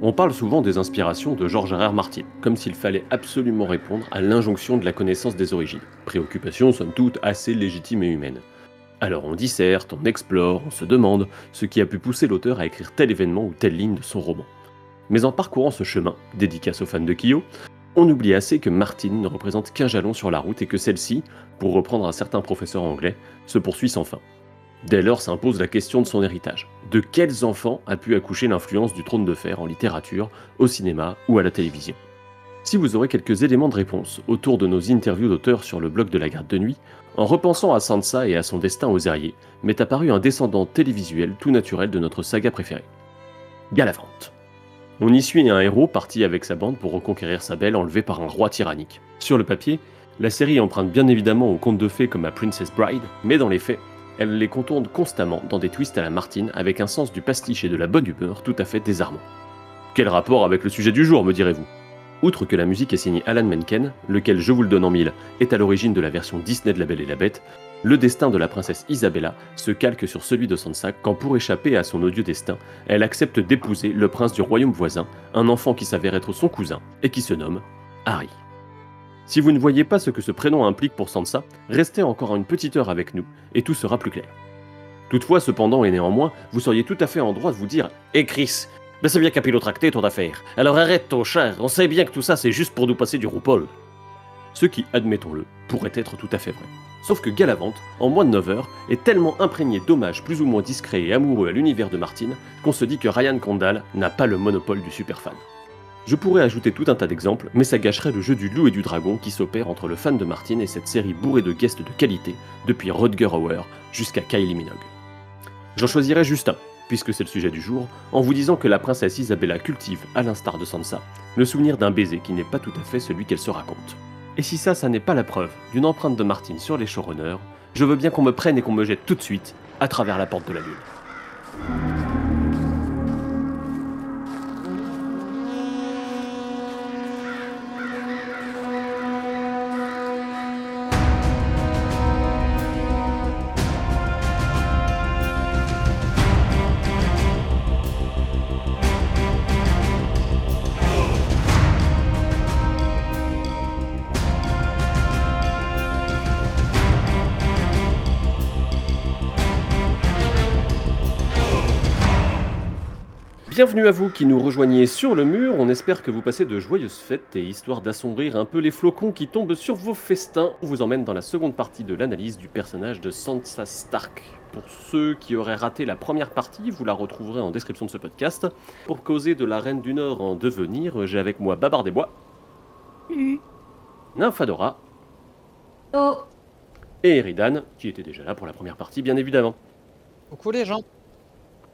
On parle souvent des inspirations de George R. R. Martin, comme s'il fallait absolument répondre à l'injonction de la connaissance des origines. Préoccupation somme toute assez légitime et humaine. Alors on disserte, on explore, on se demande ce qui a pu pousser l'auteur à écrire tel événement ou telle ligne de son roman. Mais en parcourant ce chemin, dédicace aux fans de Kyo, on oublie assez que Martin ne représente qu'un jalon sur la route et que celle-ci, pour reprendre un certain professeur anglais, se poursuit sans fin. Dès lors s'impose la question de son héritage. De quels enfants a pu accoucher l'influence du trône de fer en littérature, au cinéma ou à la télévision Si vous aurez quelques éléments de réponse autour de nos interviews d'auteurs sur le blog de la garde de nuit, en repensant à Sansa et à son destin aux Aériers, m'est apparu un descendant télévisuel tout naturel de notre saga préférée. Galavant. On y suit un héros parti avec sa bande pour reconquérir sa belle enlevée par un roi tyrannique. Sur le papier, la série emprunte bien évidemment aux contes de fées comme à Princess Bride, mais dans les faits, elle les contourne constamment dans des twists à la Martine avec un sens du pastiche et de la bonne humeur tout à fait désarmant. Quel rapport avec le sujet du jour, me direz-vous? Outre que la musique est signée Alan Menken, lequel, je vous le donne en mille, est à l'origine de la version Disney de La Belle et la Bête, le destin de la princesse Isabella se calque sur celui de Sansa quand, pour échapper à son odieux destin, elle accepte d'épouser le prince du royaume voisin, un enfant qui s'avère être son cousin et qui se nomme Harry. Si vous ne voyez pas ce que ce prénom implique pour Sansa, restez encore une petite heure avec nous et tout sera plus clair. Toutefois, cependant et néanmoins, vous seriez tout à fait en droit de vous dire Eh Chris, ben c'est bien capillotracté ton affaire. Alors arrête ton cher, on sait bien que tout ça c'est juste pour nous passer du roupol. Ce qui, admettons-le, pourrait être tout à fait vrai. Sauf que Galavante, en moins de 9 heures, est tellement imprégné d'hommages plus ou moins discrets et amoureux à l'univers de Martine qu'on se dit que Ryan Condal n'a pas le monopole du superfan. Je pourrais ajouter tout un tas d'exemples, mais ça gâcherait le jeu du loup et du dragon qui s'opère entre le fan de Martin et cette série bourrée de guests de qualité, depuis Rodger Hauer jusqu'à Kylie Minogue. J'en choisirai juste un, puisque c'est le sujet du jour, en vous disant que la princesse Isabella cultive, à l'instar de Sansa, le souvenir d'un baiser qui n'est pas tout à fait celui qu'elle se raconte. Et si ça, ça n'est pas la preuve d'une empreinte de Martin sur les showrunners, je veux bien qu'on me prenne et qu'on me jette tout de suite à travers la porte de la lune. Bienvenue à vous qui nous rejoignez sur le mur, on espère que vous passez de joyeuses fêtes et histoire d'assombrir un peu les flocons qui tombent sur vos festins, on vous emmène dans la seconde partie de l'analyse du personnage de Sansa Stark. Pour ceux qui auraient raté la première partie, vous la retrouverez en description de ce podcast. Pour causer de la Reine du Nord en devenir, j'ai avec moi Babar des Bois. Nymphadora. Oh. Et Eridan, qui était déjà là pour la première partie, bien évidemment. Coucou les gens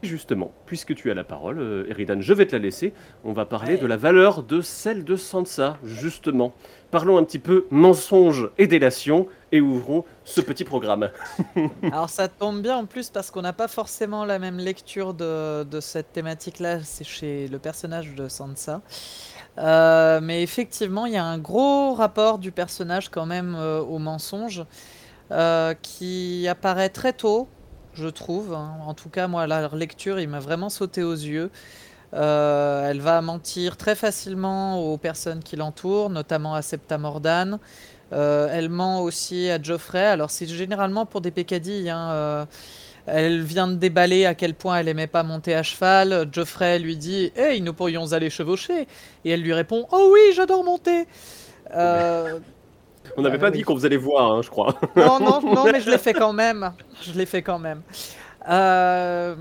Justement, puisque tu as la parole, euh, Eridan, je vais te la laisser. On va parler de la valeur de celle de Sansa, justement. Parlons un petit peu mensonge et délation et ouvrons ce petit programme. Alors ça tombe bien en plus parce qu'on n'a pas forcément la même lecture de, cette thématique-là, c'est chez le personnage de Sansa. Euh, mais effectivement, il y a un gros rapport du personnage quand même euh, au mensonge qui apparaît très tôt je trouve. Hein. En tout cas, moi, la lecture, il m'a vraiment sauté aux yeux. Euh, elle va mentir très facilement aux personnes qui l'entourent, notamment à Septa Mordan. Euh, elle ment aussi à Geoffrey. Alors, c'est généralement pour des pécadilles. Hein. Euh, elle vient de déballer à quel point elle aimait pas monter à cheval. Geoffrey lui dit Hey, nous pourrions aller chevaucher. Et elle lui répond Oh oui, j'adore monter. On n'avait ah pas dit qu'on les voix, hein, je crois. Non, non, non, mais je l'ai fait quand même. Je l'ai fait quand même. Euh,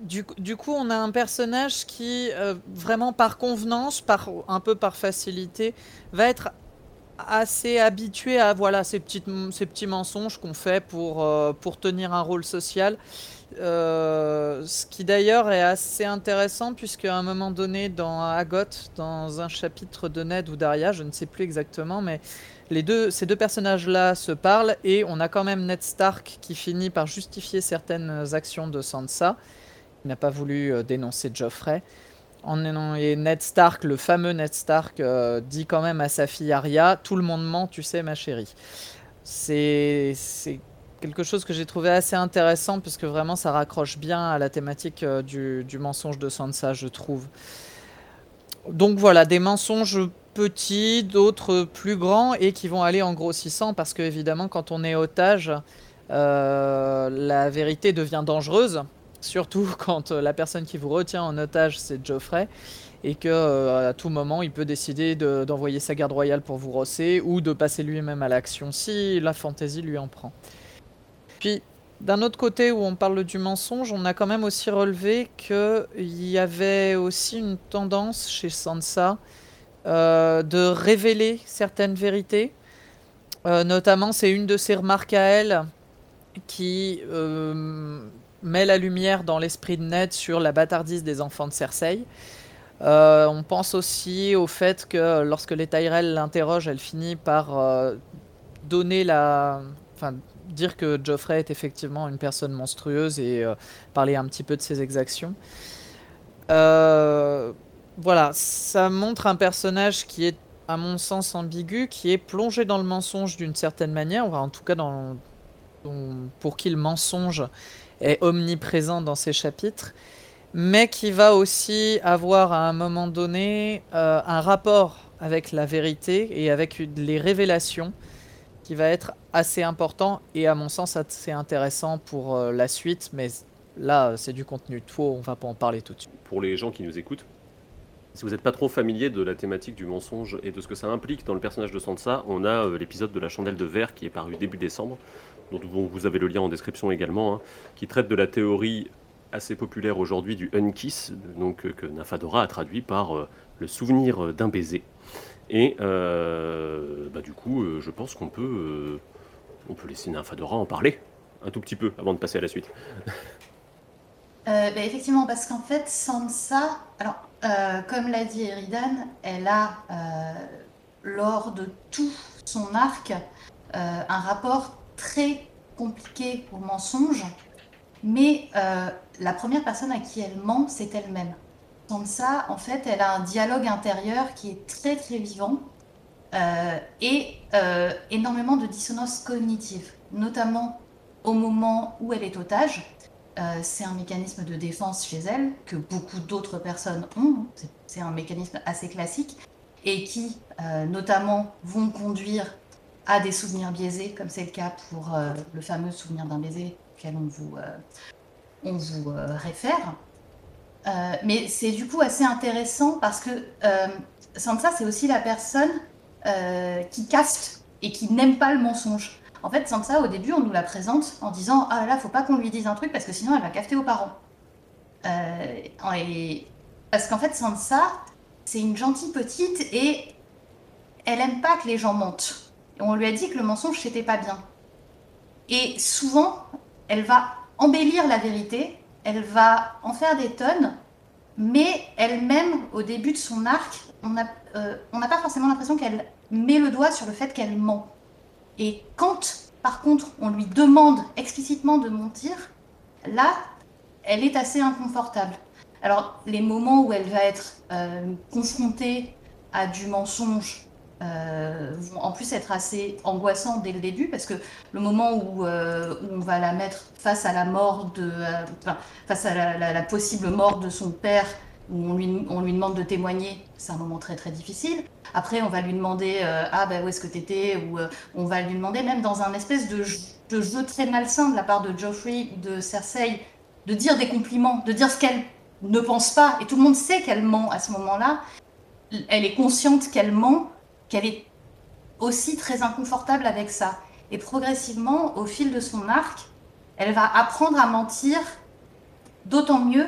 du, du, coup, on a un personnage qui, euh, vraiment par convenance, par, un peu par facilité, va être assez habitué à voilà, ces, petites, ces petits mensonges qu'on fait pour, euh, pour tenir un rôle social. ce qui d'ailleurs est assez intéressant puisque à un moment donné dans Agot, dans un chapitre de Ned ou Daria, je ne sais plus exactement, mais les deux, ces deux personnages-là se parlent et on a quand même Ned Stark qui finit par justifier certaines actions de Sansa. Il n'a pas voulu euh, dénoncer Geoffrey. et Ned Stark, le fameux Ned Stark, euh, dit quand même à sa fille Arya Tout le monde ment, tu sais, ma chérie. C'est quelque chose que j'ai trouvé assez intéressant parce que vraiment ça raccroche bien à la thématique euh, du, mensonge de Sansa, je trouve. donc voilà, des mensonges petits, d'autres plus grands et qui vont aller en grossissant parce que évidemment quand on est otage, euh, la vérité devient dangereuse, surtout quand la personne qui vous retient en otage c'est Geoffrey et que euh, à tout moment il peut décider d'envoyer sa garde royale pour vous rosser ou de passer lui-même à l'action si la fantaisie lui en prend. Puis d'un autre côté où on parle du mensonge, on a quand même aussi relevé qu'il y avait aussi une tendance chez Sansa euh, de révéler certaines vérités. Euh, notamment, c'est une de ses remarques à elle qui met la lumière dans l'esprit de Ned sur la bâtardise des enfants de Cersei. Euh, on pense aussi au fait que lorsque les Tyrell l'interrogent, elle finit par euh, donner la. Enfin, dire que Geoffrey est effectivement une personne monstrueuse et euh, parler un petit peu de ses exactions. Voilà, ça montre un personnage qui est, à mon sens, ambigu, qui est plongé dans le mensonge d'une certaine manière, en tout cas pour qui le mensonge est omniprésent dans ses chapitres mais qui va aussi avoir à un moment donné euh, un rapport avec la vérité et avec les révélations qui va être assez important et à mon sens assez intéressant pour euh, la suite, mais là c'est du contenu faux, on va pas en parler tout de suite. Pour les gens qui nous écoutent, si vous n'êtes pas trop familier de la thématique du mensonge et de ce que ça implique dans le personnage de Sansa, on a euh, l'épisode de la chandelle de verre qui est paru début décembre, dont vous avez le lien en description également, hein, qui traite de la théorie assez populaire aujourd'hui du Unkiss, donc euh, que Nafadora a traduit par euh, le souvenir d'un baiser. Et bah, du coup, je pense qu'on peut, on peut laisser Nafadora en parler un tout petit peu avant de passer à la suite. Bah, effectivement, parce qu'en fait, Sansa, alors comme l'a dit Eridan, elle a lors de tout son arc un rapport très compliqué au mensonge mais euh, la première personne à qui elle ment, c'est elle-même. Sans ça, en fait, elle a un dialogue intérieur qui est très très vivant euh, et euh, énormément de dissonance cognitive, notamment au moment où elle est otage. C'est un mécanisme de défense chez elle que beaucoup d'autres personnes ont. C'est un mécanisme assez classique et qui, notamment, vont conduire à des souvenirs biaisés, comme c'est le cas pour le fameux souvenir d'un baiser auquel on vous, euh, on vous euh, réfère. Euh, mais c'est du coup assez intéressant parce que Sansa, c'est aussi la personne qui caste et qui n'aime pas le mensonge. En fait, Sansa, au début, on nous la présente en disant Ah là là, faut pas qu'on lui dise un truc parce que sinon elle va cafeter aux parents. et... Parce qu'en fait, Sansa, c'est une gentille petite et elle aime pas que les gens mentent. on lui a dit que le mensonge, c'était pas bien. Et souvent, elle va embellir la vérité, elle va en faire des tonnes, mais elle-même, au début de son arc, on n'a euh, pas forcément l'impression qu'elle met le doigt sur le fait qu'elle ment. Et quand, par contre, on lui demande explicitement de mentir, là, elle est assez inconfortable. Alors, les moments où elle va être euh, confrontée à du mensonge euh, vont en plus être assez angoissants dès le début parce que le moment où, euh, on va la mettre face à la mort de, euh, face à la, possible mort de son père, où on lui, demande de témoigner, c'est un moment très très difficile. Après, on va lui demander ah ben où est-ce que t'étais ou on va lui demander même dans un espèce de, de jeu très malsain de la part de Geoffrey de Cersei de dire des compliments, de dire ce qu'elle ne pense pas et tout le monde sait qu'elle ment à ce moment-là. Elle est consciente qu'elle ment, qu'elle est aussi très inconfortable avec ça. Et progressivement, au fil de son arc, elle va apprendre à mentir d'autant mieux,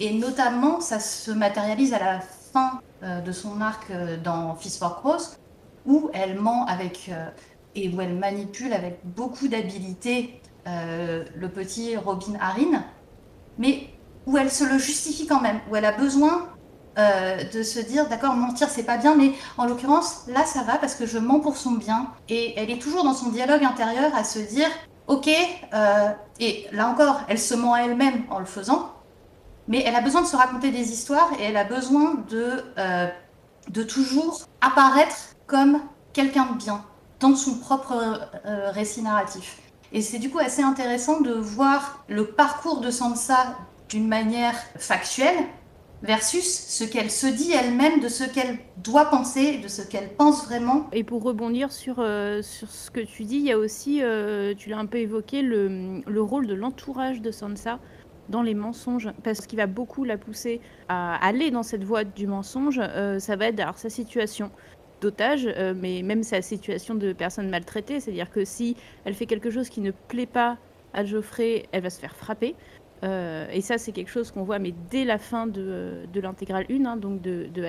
et notamment ça se matérialise à la fin euh, de son arc euh, dans Fist for Cross, où elle ment avec euh, et où elle manipule avec beaucoup d'habileté le petit Robin Harin, mais où elle se le justifie quand même, où elle a besoin de se dire d'accord mentir c'est pas bien mais en l'occurrence là ça va parce que je mens pour son bien. Et elle est toujours dans son dialogue intérieur à se dire ok et là encore elle se ment à elle-même en le faisant mais elle a besoin de se raconter des histoires et elle a besoin de, euh, de toujours apparaître comme quelqu'un de bien dans son propre récit narratif et c'est du coup assez intéressant de voir le parcours de Sansa d'une manière factuelle versus ce qu'elle se dit elle-même de ce qu'elle doit penser, de ce qu'elle pense vraiment. Et pour rebondir sur, euh, sur ce que tu dis, il y a aussi, euh, tu l'as un peu évoqué, le, le rôle de l'entourage de Sansa dans les mensonges, parce qu'il va beaucoup la pousser à aller dans cette voie du mensonge. Euh, ça va être alors, sa situation d'otage, mais même sa situation de personne maltraitée, c'est-à-dire que si elle fait quelque chose qui ne plaît pas à Geoffrey, elle va se faire frapper. Euh, et ça, c'est quelque chose qu'on voit, mais dès la fin de, l'intégrale 1, hein, donc de, de.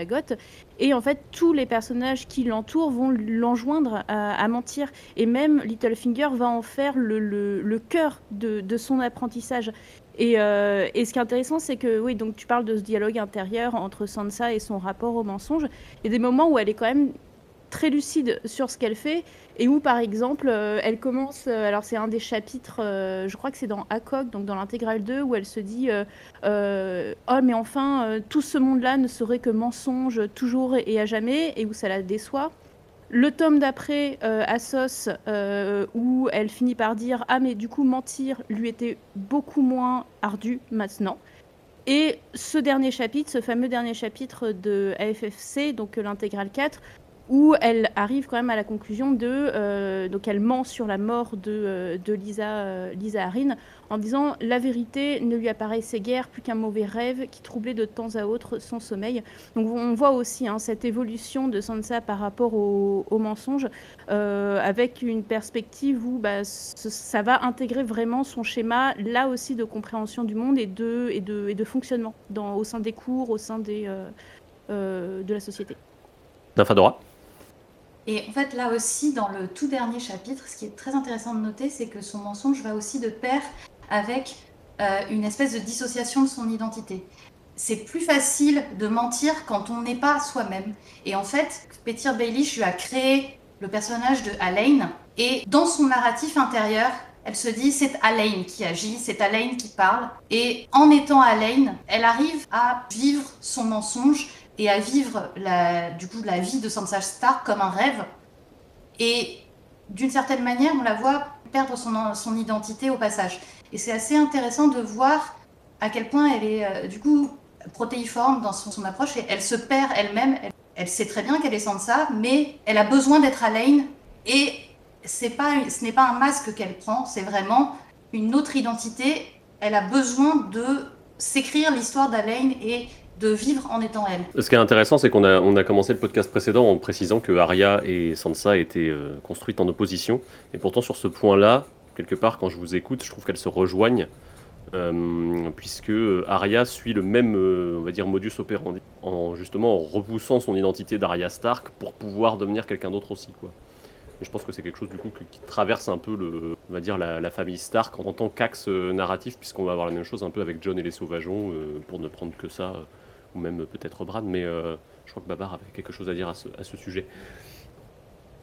Et en fait, tous les personnages qui l'entourent vont l'enjoindre à, mentir. Et même Littlefinger va en faire le, cœur de, son apprentissage. Et, euh, et, ce qui est intéressant, c'est que, oui, donc tu parles de ce dialogue intérieur entre Sansa et son rapport au mensonge. Il y a des moments où elle est quand même très lucide sur ce qu'elle fait et où par exemple euh, elle commence euh, alors c'est un des chapitres je crois que c'est dans ACOG donc dans l'intégrale 2 où elle se dit oh mais enfin tout ce monde là ne serait que mensonge toujours et à jamais et où ça la déçoit le tome d'après Assos où elle finit par dire ah mais du coup mentir lui était beaucoup moins ardu maintenant. Et ce dernier chapitre, ce fameux dernier chapitre de AFFC, donc l'intégrale 4, où elle arrive quand même à la conclusion de euh, donc elle ment sur la mort de, euh, de Lisa euh, Lisa Harin en disant la vérité ne lui apparaissait guère plus qu'un mauvais rêve qui troublait de temps à autre son sommeil. Donc on voit aussi hein, cette évolution de Sansa par rapport au, au mensonge avec une perspective où bah, ça va intégrer vraiment son schéma là aussi de compréhension du monde et de, et de, et de fonctionnement dans, au sein des cours, au sein des, de la société. Nymphadora et en fait, là aussi, dans le tout dernier chapitre, ce qui est très intéressant de noter, c'est que son mensonge va aussi de pair avec euh, une espèce de dissociation de son identité. C'est plus facile de mentir quand on n'est pas soi-même. Et en fait, Petir Baelish lui a créé le personnage de Alain. Et dans son narratif intérieur, elle se dit c'est Alain qui agit, c'est Alain qui parle. Et en étant Alain, elle arrive à vivre son mensonge et à vivre la, du coup la vie de Sansa Stark comme un rêve. Et d'une certaine manière, on la voit perdre son, son identité au passage. Et c'est assez intéressant de voir à quel point elle est euh, du coup protéiforme dans son, approche elle se perd elle-même. Elle, sait très bien qu'elle est Sansa, mais elle a besoin d'être Alain et pas, ce n'est pas un masque qu'elle prend, c'est vraiment une autre identité. Elle a besoin de s'écrire l'histoire d'Alain et de vivre en étant elle. Ce qui est intéressant, c'est qu'on a, on a commencé le podcast précédent en précisant que Arya et Sansa étaient euh, construites en opposition. Et pourtant, sur ce point-là, quelque part, quand je vous écoute, je trouve qu'elles se rejoignent. Euh, puisque Arya suit le même, euh, on va dire, modus operandi, en justement en repoussant son identité d'Arya Stark pour pouvoir devenir quelqu'un d'autre aussi, quoi. Je pense que c'est quelque chose du coup qui traverse un peu le, on va dire la, famille Stark en tant qu'axe narratif, puisqu'on va avoir la même chose un peu avec John et les Sauvageons, pour ne prendre que ça ou même peut-être Brad, mais euh, je crois que Babar avait quelque chose à dire à ce sujet.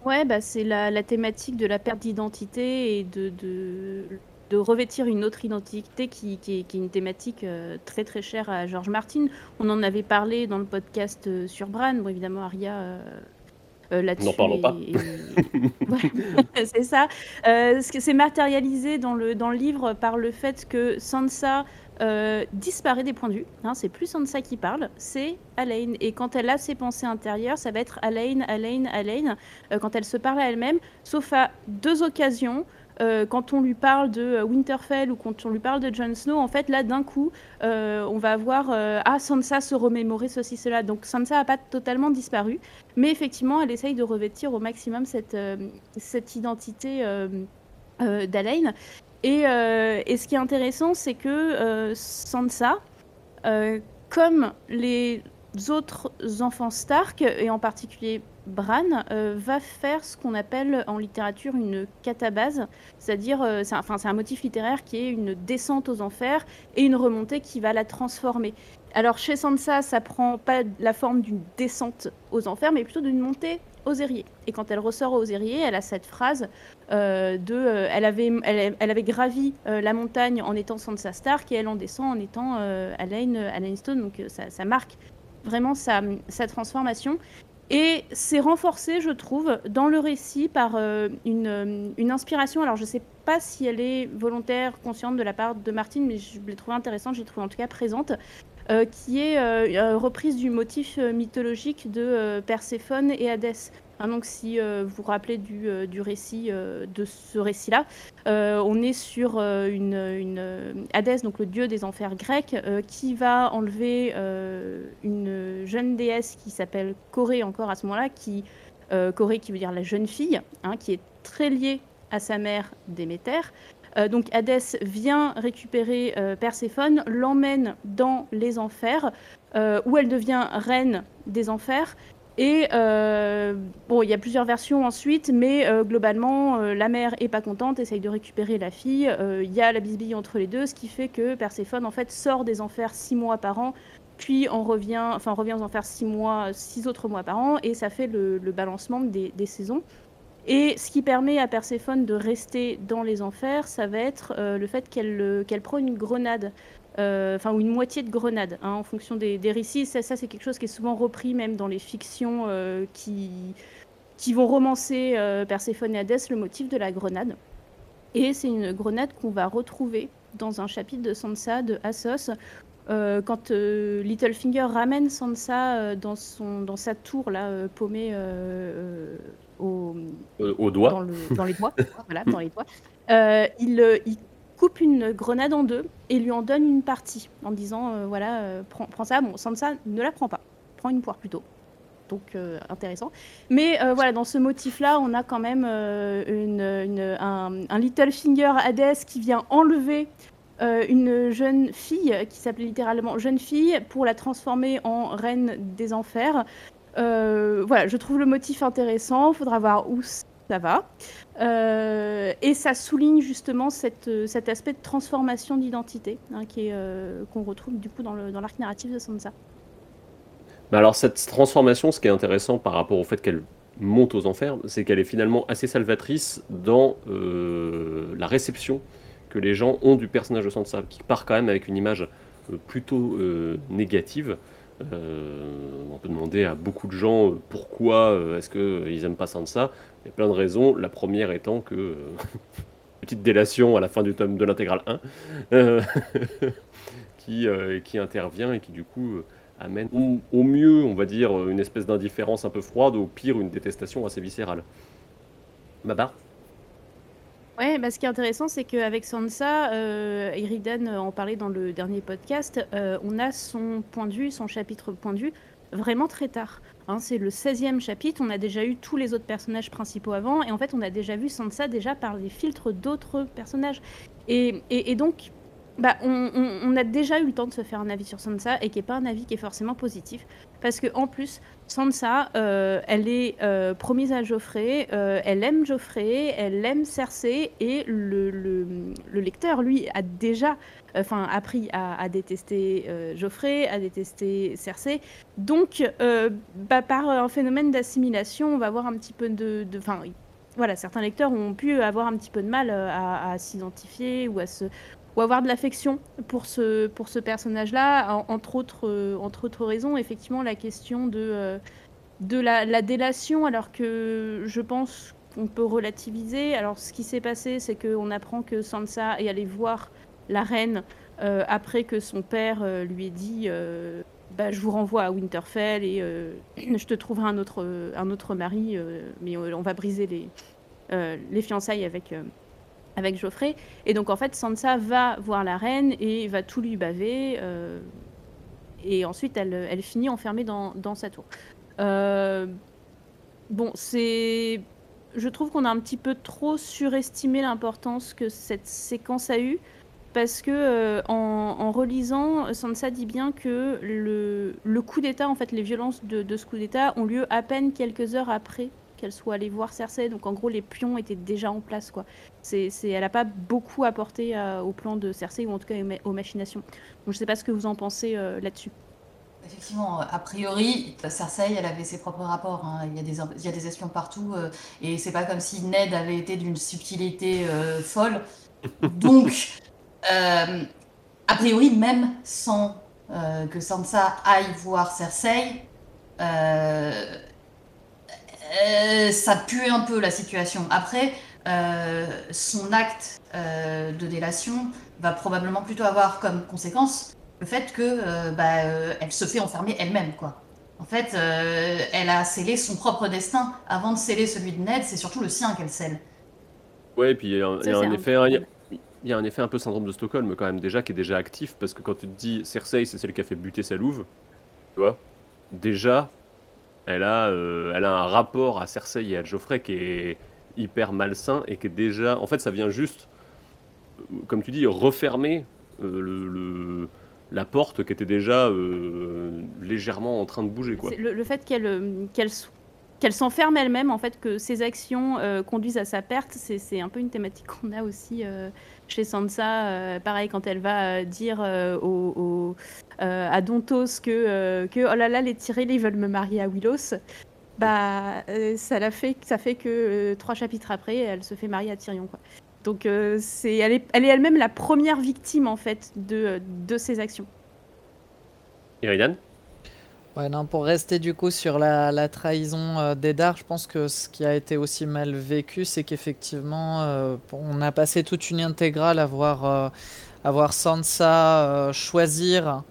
Ouais, bah c'est la, la, thématique de la perte d'identité et de, de, de, revêtir une autre identité qui, qui, est, qui est, une thématique euh, très très chère à George Martin. On en avait parlé dans le podcast euh, sur Bran, bon évidemment Aria euh, là-dessus. N'en parlons pas. c'est ça. Euh, c'est matérialisé dans le, dans le livre par le fait que Sansa euh, disparaît des points de vue. Hein, c'est plus Sansa qui parle, c'est Alain. Et quand elle a ses pensées intérieures, ça va être Alain, Alain, Alain, euh, quand elle se parle à elle-même, sauf à deux occasions. Euh, quand on lui parle de Winterfell ou quand on lui parle de Jon Snow, en fait, là, d'un coup, on va avoir Ah, Sansa se remémorer ceci, cela. Donc, Sansa n'a pas totalement disparu. Mais effectivement, elle essaye de revêtir au maximum cette, identité d'Alain. Euh, et, ce qui est intéressant, c'est que euh, Sansa, euh, comme les autres enfants Stark, et en particulier Bran, va faire ce qu'on appelle en littérature une catabase, c'est-à-dire, c'est un, un motif littéraire qui est une descente aux enfers et une remontée qui va la transformer. Alors chez Sansa, ça prend pas la forme d'une descente aux enfers, mais plutôt d'une montée Et quand elle ressort aux Ériers, elle a cette phrase euh, de, euh, elle, avait, elle, gravi euh, la montagne en étant Sansa Stark et elle en descend en étant Alain, Stone. Donc ça, marque vraiment sa, sa, transformation. Et c'est renforcé, je trouve, dans le récit par une, une, inspiration. Alors je ne sais pas si elle est volontaire, consciente de la part de Martine, mais je l'ai trouvée intéressante, je l'ai trouvée en tout cas présente. Euh, qui est euh, reprise du motif mythologique de Perséphone et Hadès. Hein, donc, si vous vous rappelez du, récit, de ce récit-là, on est sur une, une Hadès, donc le dieu des enfers grecs, qui va enlever une jeune déesse qui s'appelle Corée encore à ce moment-là, qui Corée qui veut dire la jeune fille, hein, qui est très liée à sa mère Déméter. Euh, donc Hadès vient récupérer euh, Perséphone, l'emmène dans les enfers, euh, où elle devient reine des enfers. Et bon, il y a plusieurs versions ensuite, mais globalement, la mère est pas contente, essaye de récupérer la fille. Il y a la bisbille entre les deux, ce qui fait que Perséphone en fait sort des enfers six mois par an, puis on revient, enfin revient aux enfers six mois, six autres mois par an, et ça fait le, balancement des saisons. Et ce qui permet à Perséphone de rester dans les enfers, ça va être euh, le fait qu'elle euh, qu'elle prend une grenade, euh, enfin, ou une moitié de grenade, hein, en fonction des, récits. Ça, c'est quelque chose qui est souvent repris même dans les fictions qui, qui vont romancer Perséphone et Hadès, le motif de la grenade. Et c'est une grenade qu'on va retrouver dans un chapitre de Sansa de Assos, quand Littlefinger ramène Sansa dans, son, dans sa tour là, paumée au, au doigt. Dans, les doigts. voilà, dans les doigts. Euh, il, euh, il, coupe une grenade en deux et lui en donne une partie en disant euh, voilà, prends, prends, ça. Bon, Sansa ne la prend pas. Prends une poire plutôt. Donc intéressant. Mais voilà, dans ce motif-là, on a quand même une, une, un, un Little Finger Hades qui vient enlever une jeune fille qui s'appelait littéralement jeune fille pour la transformer en reine des enfers. Euh, voilà, je trouve le motif intéressant. Il faudra voir où ça va. Euh, et ça souligne justement cet aspect de transformation d'identité hein, euh, qu'on retrouve du coup dans l'arc narratif de Sansa. Bah alors cette transformation, ce qui est intéressant par rapport au fait qu'elle monte aux enfers, c'est qu'elle est finalement assez salvatrice dans la réception que les gens ont du personnage de Sansa, qui part quand même avec une image plutôt négative. Euh, on peut demander à beaucoup de gens euh, pourquoi euh, est-ce qu'ils n'aiment pas Sansa. Il y a plein de raisons. La première étant que petite délation à la fin du tome de l'intégrale 1 qui, qui intervient et qui du coup amène au, mieux, on va dire, une espèce d'indifférence un peu froide, au pire, une détestation assez viscérale. Babar Ouais, bah, ce qui est intéressant, c'est qu'avec Sansa, euh, Eridan en parlait dans le dernier podcast, euh, on a son point de vue, son chapitre point de vue, vraiment très tard. Hein, c'est le 16e chapitre, on a déjà eu tous les autres personnages principaux avant, et en fait, on a déjà vu Sansa déjà par les filtres d'autres personnages. Et, et, et donc, bah, on, a déjà eu le temps de se faire un avis sur Sansa et qui n'est pas un avis qui est forcément positif. Parce que en plus, Sansa, euh, elle est euh, promise à Geoffrey, euh, elle aime Geoffrey, elle aime Cersei et le, le, lecteur, lui, a déjà enfin, appris à, détester Geoffrey, à détester Cersei. Donc, bah, par un phénomène d'assimilation, on va voir un petit peu de... Enfin, voilà, certains lecteurs ont pu avoir un petit peu de mal à s'identifier ou à se ou avoir de l'affection pour ce, pour ce personnage-là, entre autres, euh, entre autres raisons. Effectivement, la question de, euh, de la, délation, alors que je pense qu'on peut relativiser. Alors, ce qui s'est passé, c'est qu'on apprend que Sansa est allée voir la reine euh, après que son père lui ait dit bah, Je vous renvoie à Winterfell et je te trouverai un autre, un autre mari, mais on va briser les, les fiançailles avec avec Geoffrey. Et donc en fait, Sansa va voir la reine et va tout lui baver. Euh, et ensuite, elle, elle finit enfermée dans, dans sa tour. Euh, bon, c'est. Je trouve qu'on a un petit peu trop surestimé l'importance que cette séquence a eue. Parce que euh, en, en, relisant, Sansa dit bien que le, le coup d'État, en fait, les violences de, de ce coup d'État ont lieu à peine quelques heures après qu'elle soit allée voir Cersei. Donc en gros, les pions étaient déjà en place. Quoi. C'est, elle n'a pas beaucoup apporté euh, au plan de Cersei, ou en tout cas aux machinations. Donc je ne sais pas ce que vous en pensez euh, là-dessus. Effectivement, a priori, Cersei, elle avait ses propres rapports. Hein. Il, y a des, il y a des espions partout. Euh, et c'est pas comme si Ned avait été d'une subtilité folle. Donc, a priori, même sans que Sansa aille voir Cersei, euh, ça pue un peu la situation. Après, euh, son acte euh, de délation va probablement plutôt avoir comme conséquence le fait que euh, bah, euh, elle se fait enfermer elle-même, quoi. En fait, euh, elle a scellé son propre destin avant de sceller celui de Ned. C'est surtout le sien qu'elle scelle. Ouais, et puis il y a, un- y a un un effet, il y a un effet un peu syndrome de Stockholm quand même déjà qui est déjà actif parce que quand tu te dis Cersei c'est celle qui a fait buter sa louve, tu vois, déjà elle a, euh, elle a un rapport à Cersei et à Geoffrey qui est hyper malsain et qui est déjà, en fait ça vient juste, comme tu dis, refermer euh, la porte qui était déjà euh, légèrement en train de bouger quoi. Le, le fait qu'elle qu'elle qu'elle s'enferme elle-même, en fait, que ses actions euh, conduisent à sa perte, c'est un peu une thématique qu'on a aussi euh, chez Sansa. euh, pareil, quand elle va dire à Dontos que, oh là là, les Tyrell veulent me marier à Willos, bah ça l'a fait, que trois chapitres après, elle se fait marier à Tyrion. Donc c'est, elle est elle est elle-même la première victime en fait de, de ses actions. Iridan Ouais, non, pour rester du coup sur la, trahison euh, d'Eddard, je pense que ce qui a été aussi mal vécu, c'est qu'effectivement, euh, on a passé toute une intégrale à voir, euh, Sansa euh, choisir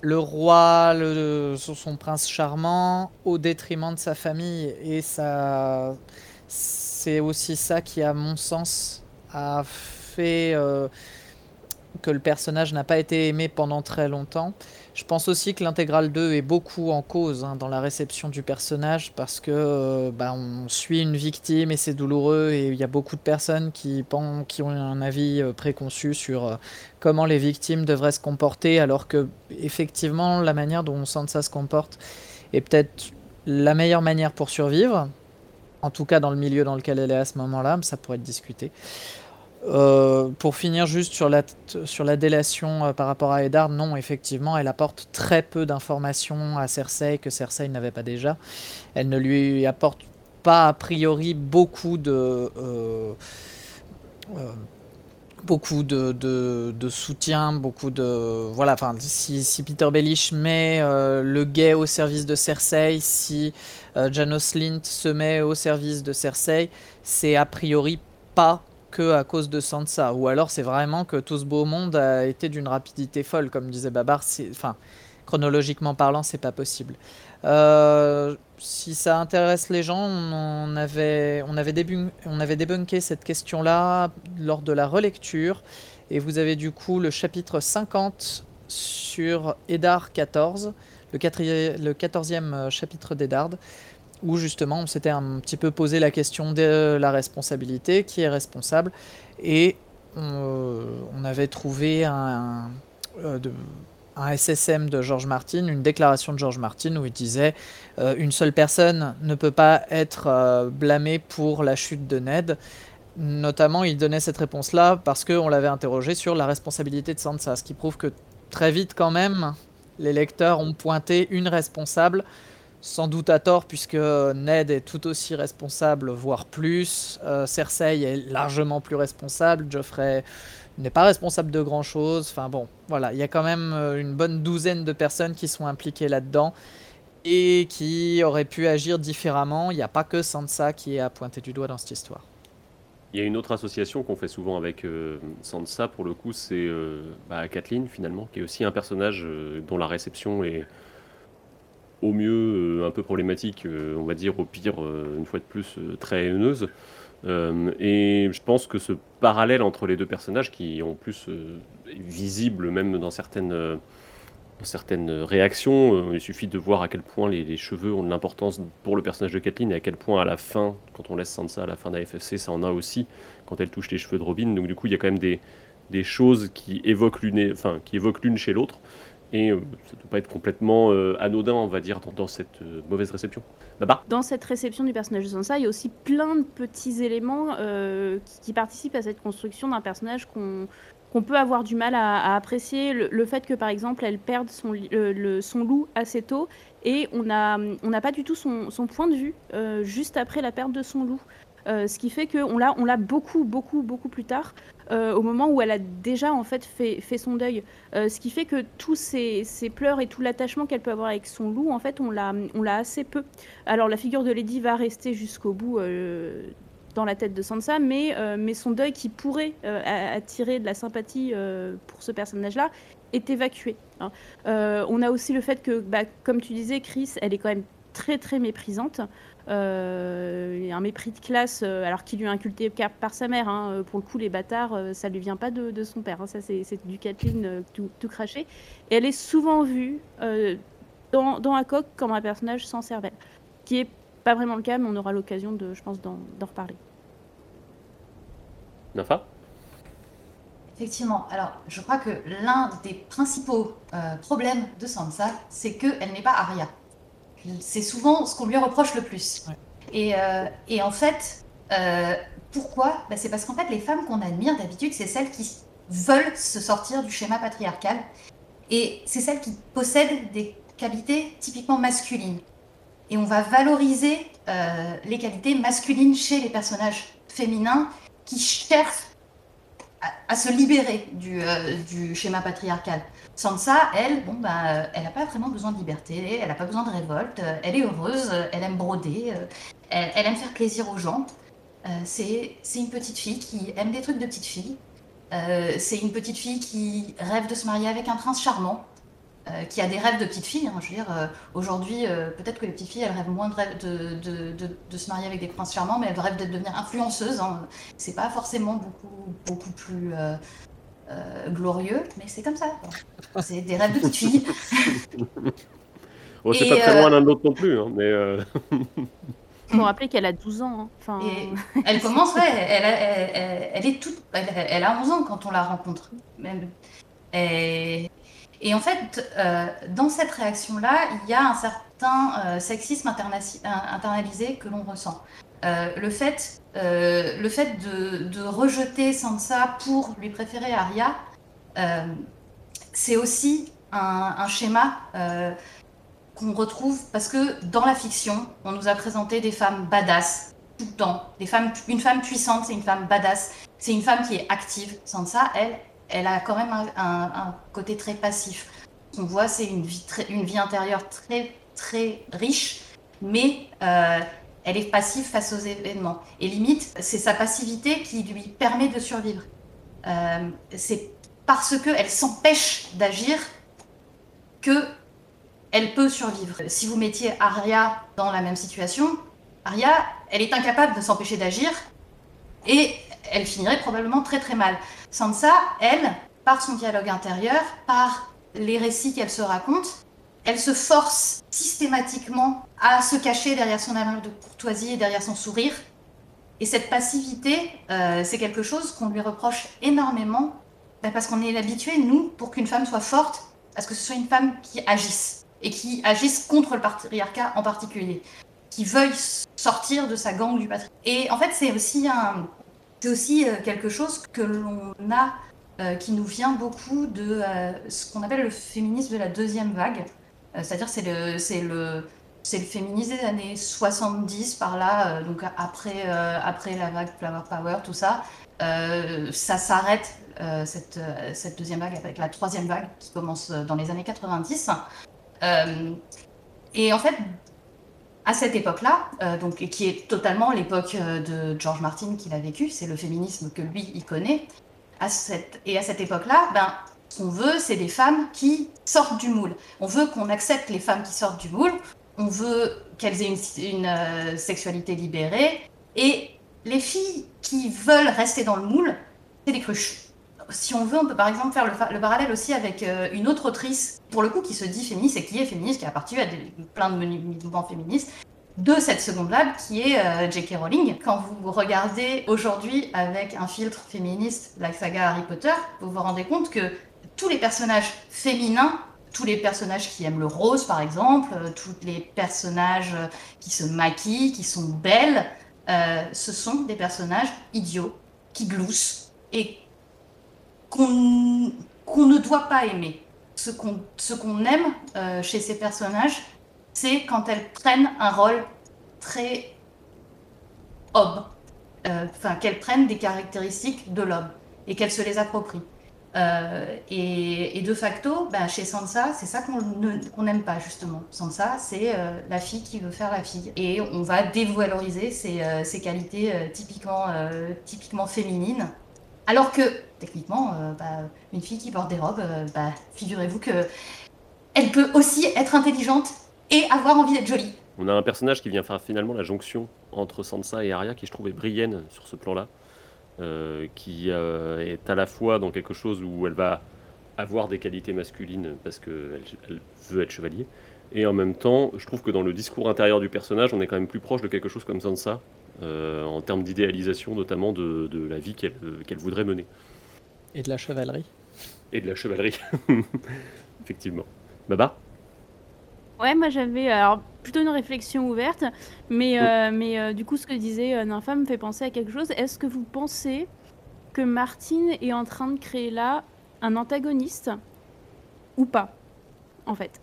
le roi, son prince charmant, au détriment de sa famille. Et ça, c'est aussi ça qui, à mon sens, a fait que le personnage n'a pas été aimé pendant très longtemps. Je pense aussi que l'intégrale 2 est beaucoup en cause hein, dans la réception du personnage parce que euh, bah, on suit une victime et c'est douloureux et il y a beaucoup de personnes qui, qui ont un avis euh, préconçu sur euh, comment les victimes devraient se comporter alors que effectivement la manière dont Sansa se comporte est peut-être la meilleure manière pour survivre. En tout cas dans le milieu dans lequel elle est à ce moment-là, ça pourrait être discuté. Euh, pour finir juste sur la, sur la délation euh, par rapport à Eddard, non, effectivement, elle apporte très peu d'informations à Cersei que Cersei n'avait pas déjà. Elle ne lui apporte pas a priori beaucoup de... euh, beaucoup de, de, soutien, beaucoup de... Voilà, enfin, si, si Peter Baelish met le guet au service de Cersei, si Janos Lint se met au service de Cersei, c'est a priori pas que à cause de Sansa. Ou alors c'est vraiment que tout ce beau monde a été d'une rapidité folle, comme disait Babar. Enfin, chronologiquement parlant, c'est pas possible. Euh, si ça intéresse les gens, on, avait, on, avait on avait débunké cette question-là lors de la relecture. Et vous avez du coup le chapitre 50 sur Eddard 14, le, quatri- le 14e chapitre d'Eddard, où justement on s'était un petit peu posé la question de la responsabilité, qui est responsable, et on, on avait trouvé un, euh, de- SSM George Martin, une déclaration de George Martin où il disait euh, une seule personne ne peut pas être euh, blâmée pour la chute de Ned. Notamment, il donnait cette réponse-là parce qu'on l'avait interrogé sur la responsabilité de Sansa, ce qui prouve que très vite quand même, les lecteurs ont pointé une responsable sans doute à tort, puisque Ned est tout aussi responsable, voire plus. Euh, Cersei est largement plus responsable. Geoffrey n'est pas responsable de grand chose. Enfin bon, voilà, il y a quand même euh, une bonne douzaine de personnes qui sont impliquées là-dedans et qui auraient pu agir différemment. Il n'y a pas que Sansa qui est à pointer du doigt dans cette histoire. Il y a une autre association qu'on fait souvent avec euh, Sansa, pour le coup, c'est euh, bah, Kathleen, finalement, qui est aussi un personnage euh, dont la réception est au mieux euh, un peu problématique, euh, on va dire, au pire, euh, une fois de plus, très haineuse. Et je pense que ce parallèle entre les deux personnages, qui en plus est visible même dans certaines, certaines réactions, il suffit de voir à quel point les, cheveux ont de l'importance pour le personnage de Kathleen et à quel point à la fin, quand on laisse Sansa à la fin d'AFFC, ça en a aussi quand elle touche les cheveux de Robin. Donc du coup, il y a quand même des, des choses qui évoquent l'une enfin, qui évoquent l'une chez l'autre. Et euh, ça ne doit pas être complètement euh, anodin, on va dire, dans, cette euh, mauvaise réception. Dans cette réception du personnage de Sansa, il y a aussi plein de petits éléments qui, participent à cette construction d'un personnage qu'on peut avoir du mal à, apprécier. Le, fait que, par exemple, elle perde son, loup assez tôt et on n'a pas du tout son, point de vue juste après la perte de son loup. Ce qui fait qu'on l'a on l'a beaucoup, beaucoup, beaucoup plus tard, euh, au moment où elle a déjà en fait fait, son deuil. Euh, ce qui fait que tous ces, pleurs et tout l'attachement qu'elle peut avoir avec son loup, en fait, on l'a assez peu. Alors la figure de Lady va rester jusqu'au bout euh, dans la tête de Sansa, mais, son deuil qui pourrait attirer de la sympathie pour ce personnage-là est évacué. hein. On a aussi le fait que, bah, comme tu disais, Chris, elle est quand même très très méprisante. Euh, il y a un mépris de classe, euh, alors qu'il lui a inculté par sa mère. hein. Euh, Pour le coup, les bâtards, euh, ça lui vient pas de, de son père. hein. Ça, c'est du Kathleen tout, tout craché. Et elle est souvent vue euh, dans, dans Hancock comme un personnage sans cervelle, qui est pas vraiment le cas, mais on aura l'occasion de, je pense, d'en d'en reparler. Nafa? Effectivement. Alors, je crois que l'un des principaux euh, problèmes de Sansa, c'est qu'elle n'est pas Arya. C'est souvent ce qu'on lui reproche le plus. Ouais. Et, euh, et en fait, euh, pourquoi? Bah, C'est parce qu'en fait, les femmes qu'on admire d'habitude, c'est celles qui veulent se sortir du schéma patriarcal. Et c'est celles qui possèdent des qualités typiquement masculines. Et on va valoriser euh, les qualités masculines chez les personnages féminins qui cherchent à, à se libérer du, du schéma patriarcal. Sansa, elle, bon, bah, euh, elle n'a pas vraiment besoin de liberté, elle n'a pas besoin de révolte, euh, elle est heureuse, euh, elle aime broder, elle, aime faire plaisir aux gens. C'est une petite fille qui aime des trucs de petite fille. C'est une petite fille qui rêve de se marier avec un prince charmant, qui a des rêves de petite fille. hein. Je veux dire, aujourd'hui, peut-être que les petites filles, elles rêvent moins de, de, de, se marier avec des princes charmants, mais elles rêvent de devenir influenceuses. hein. C'est pas forcément beaucoup, beaucoup plus glorieux, mais c'est comme ça. C'est des rêves de petite fille. Oh, c'est pas très euh, loin l'un de l'autre non plus, hein, mais euh, faut rappeler qu'elle a 12 ans. hein. Enfin, Et elle commence, ouais, elle, elle, elle- elle est toute, elle, elle a 11 ans quand on la rencontre. Même. Et, et en fait, euh, dans cette réaction-là, il y a un certain euh, sexisme internalisé que l'on ressent. Euh, le fait, euh, le fait de, rejeter Sansa pour lui préférer Arya, euh, c'est aussi un, schéma qu'on retrouve parce que dans la fiction, on nous a présenté des femmes badass tout le temps. Une femme puissante, c'est une femme badass. C'est une femme qui est active. Sansa, elle, elle a quand même un, côté très passif. On voit, c'est une vie, une vie intérieure très, très riche, mais elle est passive face aux événements. Et limite, c'est sa passivité qui lui permet de survivre. Euh, c'est parce qu'elle s'empêche d'agir que elle peut survivre. Si vous mettiez Arya dans la même situation, Arya, elle est incapable de s'empêcher d'agir et elle finirait probablement très très mal. Sansa, elle, par son dialogue intérieur, par les récits qu'elle se raconte, elle se force systématiquement à se cacher derrière son air de courtoisie et derrière son sourire. Et cette passivité, euh, c'est quelque chose qu'on lui reproche énormément, bah, parce qu'on est habitué, nous, pour qu'une femme soit forte, à ce que ce soit une femme qui agisse, et qui agisse contre le patriarcat en particulier, qui veuille sortir de sa gangue du patriarcat. Et en fait, c'est aussi, euh, quelque chose que l'on a, euh, qui nous vient beaucoup de ce qu'on appelle le féminisme de la deuxième vague. Euh, C'est-à-dire, c'est le, c'est le, c'est le féminisme des années 70 par là, euh, donc après, euh, après la vague Flower Power, tout ça. Ça s'arrête, cette, cette deuxième vague, avec la troisième vague qui commence dans les années 90. Euh, et en fait, à cette époque-là, donc, qui est totalement l'époque de George Martin qu'il a vécu, c'est le féminisme que lui, il connaît. À cette, et à cette époque-là, ben, qu'on veut, c'est des femmes qui sortent du moule. On veut qu'on accepte les femmes qui sortent du moule. On veut qu'elles aient une, euh, sexualité libérée. Et les filles qui veulent rester dans le moule, c'est des cruches. Si on veut, on peut par exemple faire le, parallèle aussi avec euh, une autre autrice, pour le coup, qui se dit féministe et qui est féministe, qui a participé à des- plein de mouvements féministes, de cette seconde-là, qui est euh, J.K. Rowling. Quand vous regardez aujourd'hui avec un filtre féministe la saga Harry Potter, vous vous rendez compte que tous les personnages féminins, tous les personnages qui aiment le rose par exemple, euh, tous les personnages euh, qui se maquillent, qui sont belles, euh, ce sont des personnages idiots, qui gloussent et qu'on ne doit pas aimer. Ce qu'on aime chez ces personnages, c'est quand elles prennent un rôle très homme, enfin qu'elles prennent des caractéristiques de l'homme et qu'elles se les approprient. Euh, et, de facto, bah, chez Sansa, c'est ça qu'on n'aime pas justement. Sansa, c'est euh, la fille qui veut faire la fille. Et on va dévaloriser ses, euh, qualités typiquement, typiquement féminines. Alors que, techniquement, bah, une fille qui porte des robes, bah, figurez-vous que elle peut aussi être intelligente et avoir envie d'être jolie. On a un personnage qui vient faire finalement la jonction entre Sansa et Arya qui je trouve est brillante sur ce plan-là. Euh, qui euh, est à la fois dans quelque chose où elle va avoir des qualités masculines parce qu'elle elle veut être chevalier, et en même temps, je trouve que dans le discours intérieur du personnage, on est quand même plus proche de quelque chose comme Sansa, euh, en termes d'idéalisation notamment de, de, la vie qu'elle voudrait mener. Et de la chevalerie. Et de la chevalerie, effectivement. Baba? Ouais, moi j'avais alors plutôt une réflexion ouverte, mais, euh, mais euh, du coup ce que disait euh, Nympha me fait penser à quelque chose. Est-ce que vous pensez que Martine est en train de créer là un antagoniste ou pas, en fait?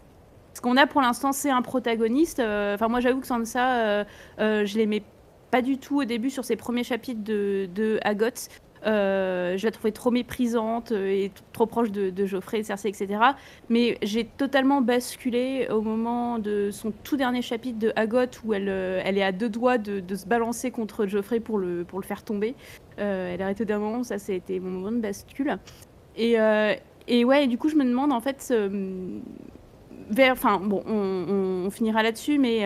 Ce qu'on a pour l'instant c'est un protagoniste. Enfin moi j'avoue que Sansa, je l'aimais pas du tout au début sur ses premiers chapitres de, de Agot. Euh, je la trouvais trop méprisante euh, et trop proche de, Geoffrey, Cersei, etc. Mais j'ai totalement basculé au moment de son tout dernier chapitre de Agot où elle, euh, est à deux doigts de, se balancer contre Geoffrey pour le, faire tomber. elle a arrêté d'un moment, ça, c'était mon moment de bascule. Et, et ouais, du coup, je me demande en fait. vers, enfin, bon, on, on finira là-dessus, mais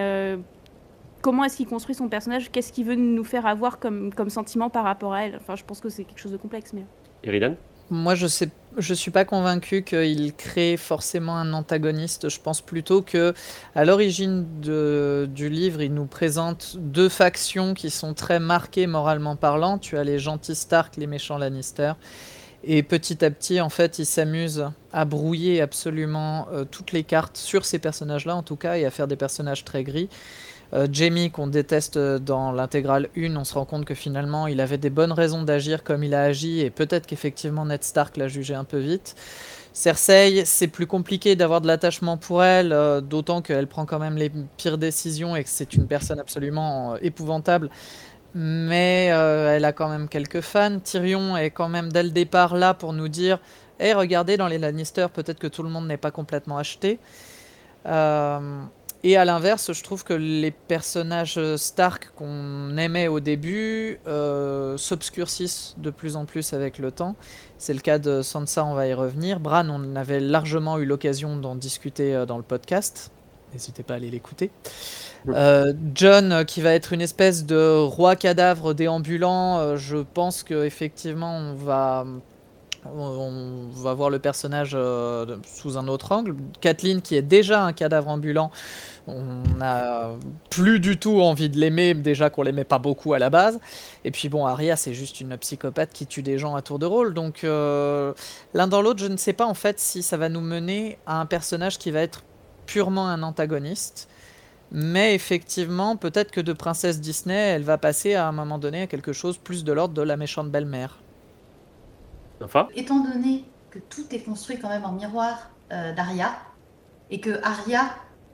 comment est-ce qu'il construit son personnage Qu'est-ce qu'il veut nous faire avoir comme, comme sentiment par rapport à elle Enfin, je pense que c'est quelque chose de complexe. Mais... Eridan Moi, je sais, je suis pas convaincu qu'il crée forcément un antagoniste. Je pense plutôt que, à l'origine du livre, il nous présente deux factions qui sont très marquées moralement parlant. Tu as les gentils Stark, les méchants Lannister. Et petit à petit, en fait, il s'amuse à brouiller absolument euh, toutes les cartes sur ces personnages-là, en tout cas, et à faire des personnages très gris. Euh, Jamie, qu'on déteste dans l'intégrale 1, on se rend compte que finalement il avait des bonnes raisons d'agir comme il a agi et peut-être qu'effectivement Ned Stark l'a jugé un peu vite. Cersei, c'est plus compliqué d'avoir de l'attachement pour elle, euh, d'autant qu'elle prend quand même les pires décisions et que c'est une personne absolument euh, épouvantable. Mais elle a quand même quelques fans. Tyrion est quand même dès le départ là pour nous dire Eh, regardez, dans les Lannister, peut-être que tout le monde n'est pas complètement acheté. Et à l'inverse, je trouve que les personnages Stark qu'on aimait au début euh, s'obscurcissent de plus en plus avec le temps. C'est le cas de Sansa, on va y revenir. Bran, on avait largement eu l'occasion d'en discuter euh, dans le podcast. N'hésitez pas à aller l'écouter. Euh, John, qui va être une espèce de roi cadavre déambulant, je pense qu'effectivement, on va on va voir le personnage sous un autre angle. Kathleen, qui est déjà un cadavre ambulant, on n'a plus du tout envie de l'aimer, déjà qu'on l'aimait pas beaucoup à la base. Et puis bon, Arya, c'est juste une psychopathe qui tue des gens à tour de rôle. Donc euh, l'un dans l'autre, je ne sais pas en fait si ça va nous mener à un personnage qui va être purement un antagoniste. Mais effectivement, peut-être que de princesse Disney, elle va passer à un moment donné à quelque chose plus de l'ordre de la méchante belle-mère. Enfin Étant donné que tout est construit quand même en miroir euh, d'Arya, et que Arya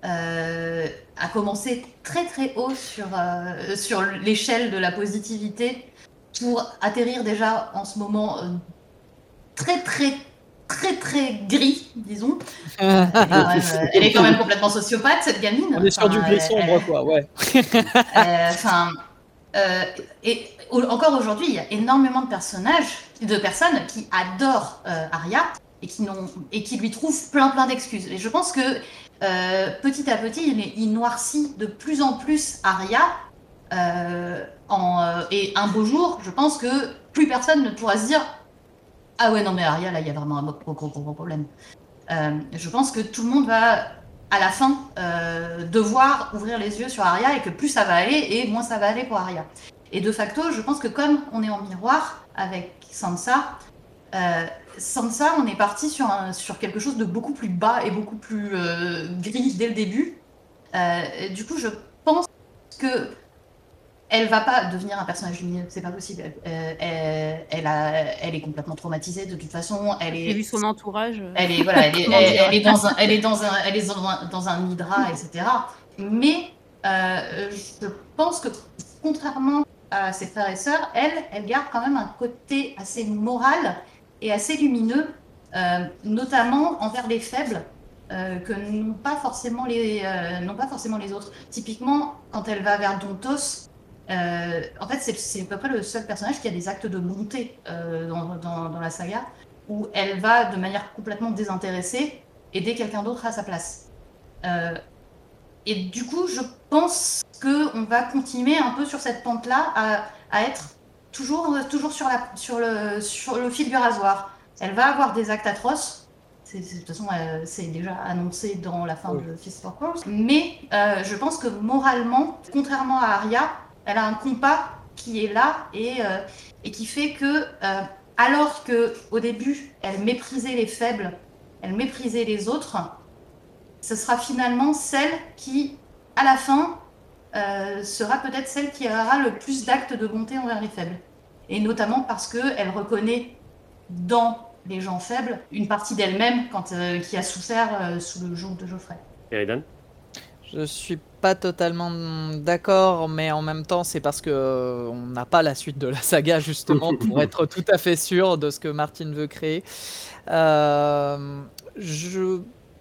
euh, a commencé très très haut sur, euh, sur l'échelle de la positivité pour atterrir déjà en ce moment euh, très très très très gris, disons. elle, est quand même complètement sociopathe, cette gamine. On est sur du gris sombre, quoi, ouais. Enfin, et encore aujourd'hui, il y a énormément de personnages, de personnes qui adorent Arya et qui, et qui lui trouvent plein plein d'excuses. Et je pense que euh, petit à petit, il, noircit de plus en plus Arya. Euh, euh, et un beau jour, je pense que plus personne ne pourra se dire Ah ouais, non, mais Arya, là, il y a vraiment un gros, gros, gros, problème. je pense que tout le monde va, à la fin, devoir ouvrir les yeux sur Arya et que plus ça va aller et moins ça va aller pour Arya. Et de facto, je pense que comme on est en miroir avec Sansa, sans ça, on est parti sur, sur quelque chose de beaucoup plus bas et beaucoup plus euh, gris dès le début. Euh, du coup, je pense que elle va pas devenir un personnage lumineux, c'est pas possible. Euh, elle, elle, est complètement traumatisée de toute façon. Elle est. vu son entourage. Elle est voilà, elle est, dans un, elle est dans un, elle est dans un, hydra, etc. Mais je pense que contrairement à ses frères et sœurs, elle, elle garde quand même un côté assez moral est assez lumineux, notamment envers les faibles. que n'ont pas forcément les non pas forcément les autres. Typiquement, quand elle va vers Dontos, en fait, c'est à peu près le seul personnage qui a des actes de bonté dans, dans, la saga, où elle va de manière complètement désintéressée aider quelqu'un d'autre à sa place. Et du coup, je pense qu'on va continuer un peu sur cette pente-là à, à, être toujours, toujours sur, la, sur, le, sur le fil du rasoir. Elle va avoir des actes atroces. de toute façon, euh, c'est déjà annoncé dans la fin de Fist for Course. Mais euh, je pense que moralement, contrairement à Arya, elle a un compas qui est là et, euh, et qui fait que, alors que au début, elle méprisait les faibles, elle méprisait les autres, ce sera finalement celle qui, à la fin, euh, sera peut-être celle qui aura le plus d'actes de bonté envers les faibles. Et notamment parce qu'elle reconnaît dans les gens faibles une partie d'elle-même euh, qui a souffert euh, sous le joug de Geoffrey. Eridan? Je suis pas totalement d'accord, mais en même temps, c'est parce que on n'a pas la suite de la saga justement pour être tout à fait sûr de ce que Martin veut créer. je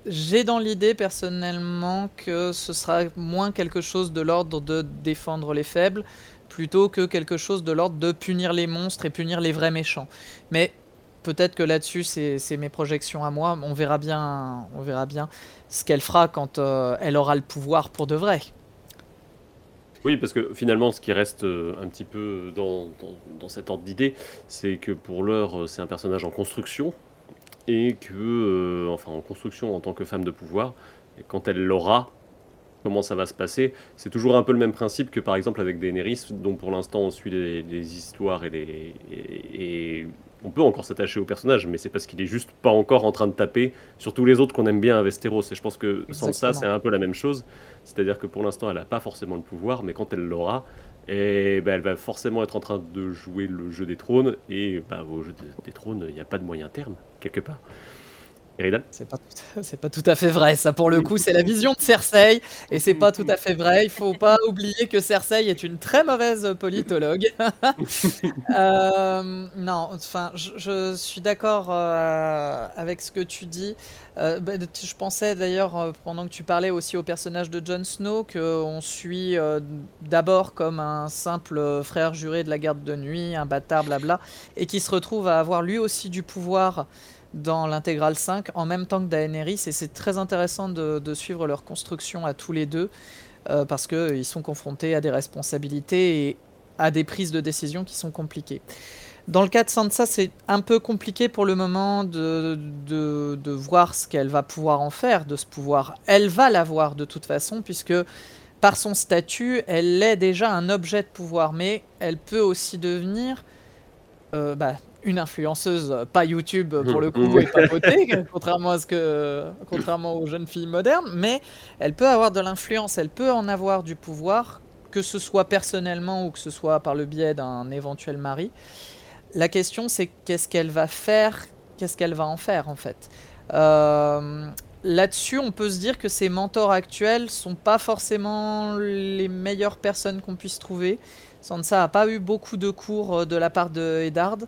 j'ai dans l'idée personnellement que ce sera moins quelque chose de l'ordre de défendre les faibles, plutôt que quelque chose de l'ordre de punir les monstres et punir les vrais méchants. Mais peut-être que là-dessus, c'est mes projections à moi. On verra bien, on verra bien ce qu'elle fera quand euh, elle aura le pouvoir pour de vrai. Oui, parce que finalement, ce qui reste euh, un petit peu dans, dans cet ordre d'idée, c'est que pour l'heure, euh, c'est un personnage en construction, et que, euh, enfin, en construction en tant que femme de pouvoir, et quand elle l'aura, comment ça va se passer C'est toujours un peu le même principe que par exemple avec Daenerys, dont pour l'instant on suit les, histoires et, les, et, on peut encore s'attacher au personnage, mais c'est parce qu'il est juste pas encore en train de taper sur tous les autres qu'on aime bien à Westeros. Et je pense que sans ça, c'est un peu la même chose. C'est-à-dire que pour l'instant, elle n'a pas forcément le pouvoir, mais quand elle l'aura, et bah, elle va forcément être en train de jouer le jeu des trônes. Et bah, au jeu des trônes, il n'y a pas de moyen terme, quelque part. C'est pas, pas tout à fait vrai, ça pour le coup, c'est la vision de Cersei, et c'est pas tout à fait vrai. Il faut pas oublier que Cersei est une très mauvaise politologue. Euh, non, enfin, je, suis d'accord euh, avec ce que tu dis. Euh, bah, je pensais d'ailleurs, pendant que tu parlais aussi au personnage de Jon Snow, qu'on suit d'abord comme un simple frère juré de la garde de nuit, un bâtard, blabla, et qui se retrouve à avoir lui aussi du pouvoir dans l'intégrale 5 en même temps que Daenerys et c'est très intéressant de, suivre leur construction à tous les deux euh, parce qu'ils sont confrontés à des responsabilités et à des prises de décision qui sont compliquées. Dans le cas de Sansa, c'est un peu compliqué pour le moment de, de, voir ce qu'elle va pouvoir en faire de ce pouvoir. Elle va l'avoir de toute façon, puisque par son statut, elle est déjà un objet de pouvoir, mais elle peut aussi devenir euh, bah, une influenceuse, pas YouTube pour le coup, et pas beauté, contrairement à ce que, contrairement aux jeunes filles modernes, mais elle peut avoir de l'influence, elle peut en avoir du pouvoir, que ce soit personnellement ou que ce soit par le biais d'un éventuel mari. La question, c'est qu'est-ce qu'elle va faire, qu'est-ce qu'elle va en faire en fait. Euh, là-dessus, on peut se dire que ses mentors actuels sont pas forcément les meilleures personnes qu'on puisse trouver. Sansa a pas eu beaucoup de cours de la part de Eddard.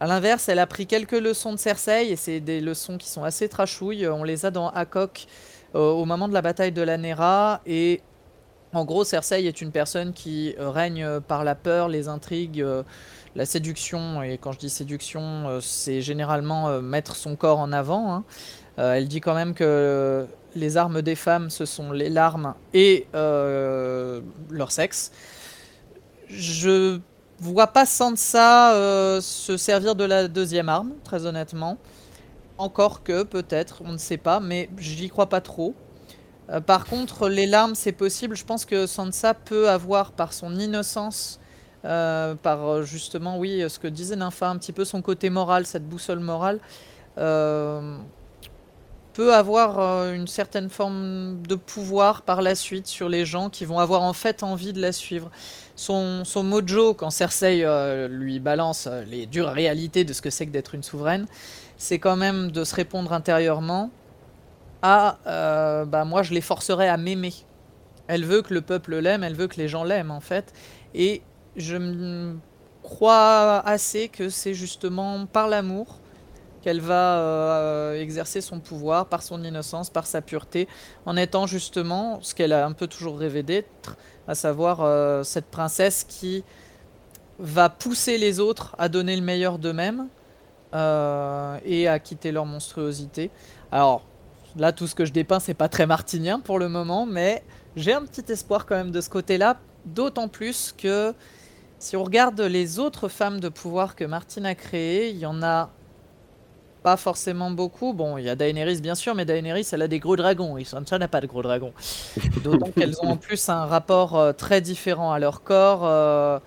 A l'inverse, elle a pris quelques leçons de Cersei, et c'est des leçons qui sont assez trashouilles. On les a dans Hakok euh, au moment de la bataille de la Nera, et en gros, Cersei est une personne qui euh, règne par la peur, les intrigues, euh, la séduction, et quand je dis séduction, c'est généralement mettre son corps en avant. Hein. elle dit quand même que les armes des femmes, ce sont les larmes et leur sexe. Je vois pas Sansa euh, se servir de la deuxième arme, très honnêtement. Encore que, peut-être, on ne sait pas, mais j'y crois pas trop. Euh, par contre, les larmes, c'est possible. Je pense que Sansa peut avoir, par son innocence, euh, par justement, oui, ce que disait Nympha, un petit peu son côté moral, cette boussole morale, peut avoir une certaine forme de pouvoir par la suite sur les gens qui vont avoir en fait envie de la suivre son, mojo, quand Cersei euh, lui balance euh, les dures réalités de ce que c'est que d'être une souveraine, c'est quand même de se répondre intérieurement à euh, bah, moi je les forcerai à m'aimer. Elle veut que le peuple l'aime, elle veut que les gens l'aiment en fait. Et je crois assez que c'est justement par l'amour qu'elle va euh, exercer son pouvoir par son innocence, par sa pureté, en étant justement ce qu'elle a un peu toujours rêvé d'être, à savoir euh, cette princesse qui va pousser les autres à donner le meilleur d'eux-mêmes euh, et à quitter leur monstruosité. Alors là, tout ce que je dépeins, c'est pas très martinien pour le moment, mais j'ai un petit espoir quand même de ce côté-là, d'autant plus que si on regarde les autres femmes de pouvoir que Martine a créées, il y en a pas forcément beaucoup. Bon, il y a Daenerys bien sûr, mais Daenerys elle a des gros dragons et Sansa n'a pas de gros dragons. D'autant qu'elles ont en plus un rapport euh, très différent à leur corps. Euh,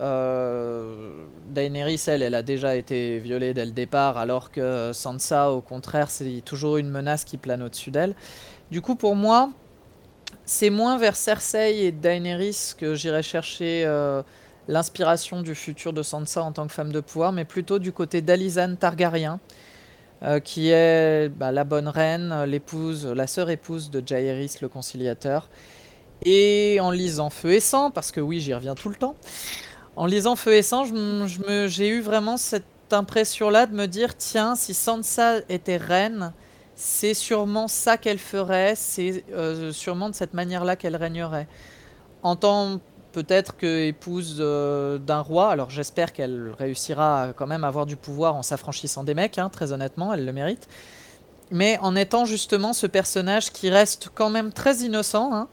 euh, Daenerys, elle, elle a déjà été violée dès le départ, alors que Sansa, au contraire, c'est toujours une menace qui plane au-dessus d'elle. Du coup, pour moi, c'est moins vers Cersei et Daenerys que j'irai chercher l'inspiration du futur de Sansa en tant que femme de pouvoir, mais plutôt du côté d'Alizane Targaryen, euh, qui est bah, la bonne reine, l'épouse, la sœur épouse de Jaehaerys le conciliateur. Et en lisant Feu et Sang, parce que oui, j'y reviens tout le temps, en lisant Feu et Sang, j'ai eu vraiment cette impression-là de me dire, tiens, si Sansa était reine, c'est sûrement ça qu'elle ferait, c'est euh, sûrement de cette manière-là qu'elle régnerait. En tant peut-être que épouse euh, d'un roi, alors j'espère qu'elle réussira quand même à avoir du pouvoir en s'affranchissant des mecs, hein, très honnêtement, elle le mérite. Mais en étant justement ce personnage qui reste quand même très innocent. Hein.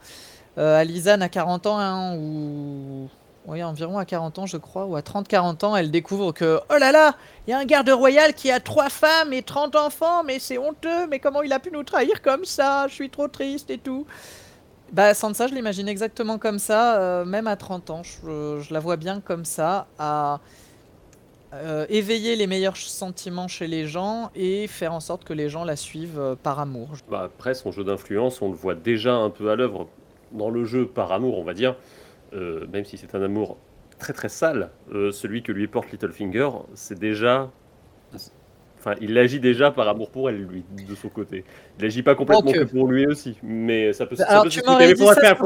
Euh, Alizane a 40 ans, hein, ou oui, environ à 40 ans, je crois, ou à 30-40 ans, elle découvre que, oh là là, il y a un garde royal qui a trois femmes et 30 enfants, mais c'est honteux, mais comment il a pu nous trahir comme ça? Je suis trop triste et tout. Bah, Sansa, je l'imagine exactement comme ça, euh, même à 30 ans. Je, la vois bien comme ça, à euh, éveiller les meilleurs sentiments chez les gens et faire en sorte que les gens la suivent euh, par amour. Bah, après, son jeu d'influence, on le voit déjà un peu à l'œuvre dans le jeu par amour, on va dire. Même si c'est un amour très très sale, celui que lui porte Littlefinger, c'est déjà. Enfin, il agit déjà par amour pour elle, lui, de son côté. Il agit pas complètement que pour lui aussi, mais ça peut, ça Alors, tu m'aurais dit ça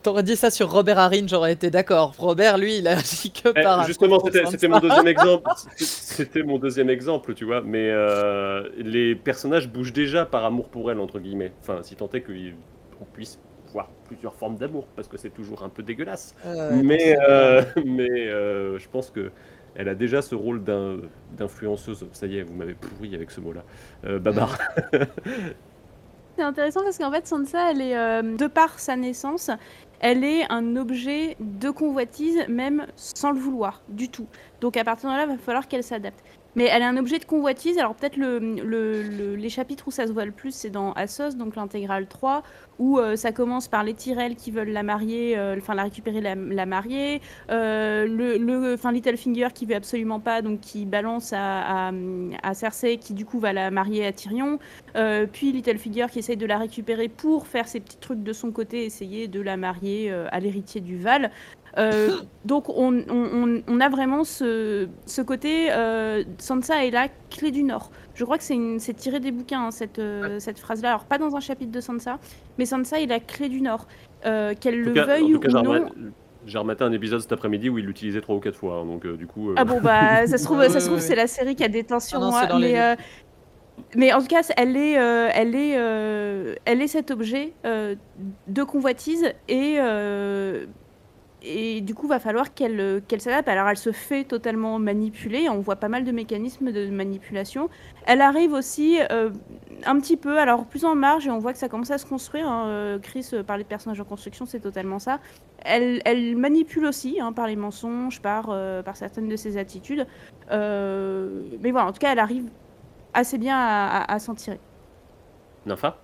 T'aurais dit ça sur Robert Harrin, j'aurais été d'accord. Robert, lui, il agit que eh, par. Justement, c'était mon deuxième exemple. C'était mon deuxième exemple, tu vois. Mais euh, les personnages bougent déjà par amour pour elle, entre guillemets. Enfin, si tant est qu'on puisse plusieurs formes d'amour, parce que c'est toujours un peu dégueulasse. mais euh, mais euh, je pense que elle a déjà ce rôle d'influenceuse. Ça y est, vous m'avez pourri avec ce mot-là. Euh, Babar. c'est intéressant parce qu'en fait, Sansa, elle est, de par sa naissance, elle est un objet de convoitise, même sans le vouloir, du tout. Donc à partir de là, il va falloir qu'elle s'adapte. Mais elle est un objet de convoitise. Alors peut-être le, le, les chapitres où ça se voit le plus, c'est dans Assos, donc l'intégrale 3, où euh, ça commence par les Tyrell qui veulent la marier, euh, enfin la récupérer, la, la marier. Euh, le, enfin Littlefinger qui veut absolument pas, donc qui balance à, à, Cersei, qui du coup va la marier à Tyrion. puis Littlefinger qui essaye de la récupérer pour faire ses petits trucs de son côté, essayer de la marier à l'héritier du Val. Euh, donc on, on, a vraiment ce, ce côté euh, Sansa est la clé du Nord. Je crois que c'est tiré des bouquins hein, cette, euh, cette phrase-là. Alors pas dans un chapitre de Sansa, mais Sansa est la clé du Nord. Qu'elle le veuille ou non. J'ai rematé un épisode cet après-midi où il l'utilisait trois ou quatre fois, hein, donc du coup. Ah bon bah ça se trouve, ça se trouve c'est la série qui a des tensions. Ah hein, mais, mais en tout cas, elle est, elle est, elle est cet objet de convoitise et et du coup, va falloir qu'elle euh, qu'elle s'adapte. Alors, elle se fait totalement manipuler. On voit pas mal de mécanismes de manipulation. Elle arrive aussi euh, un petit peu, alors plus en marge, et on voit que ça commence à se construire. Hein. Euh, Chris parlait de personnages en construction, c'est totalement ça. Elle, elle manipule aussi hein, par les mensonges, par, par certaines de ses attitudes. mais voilà, en tout cas, elle arrive assez bien à, s'en tirer. Nafa?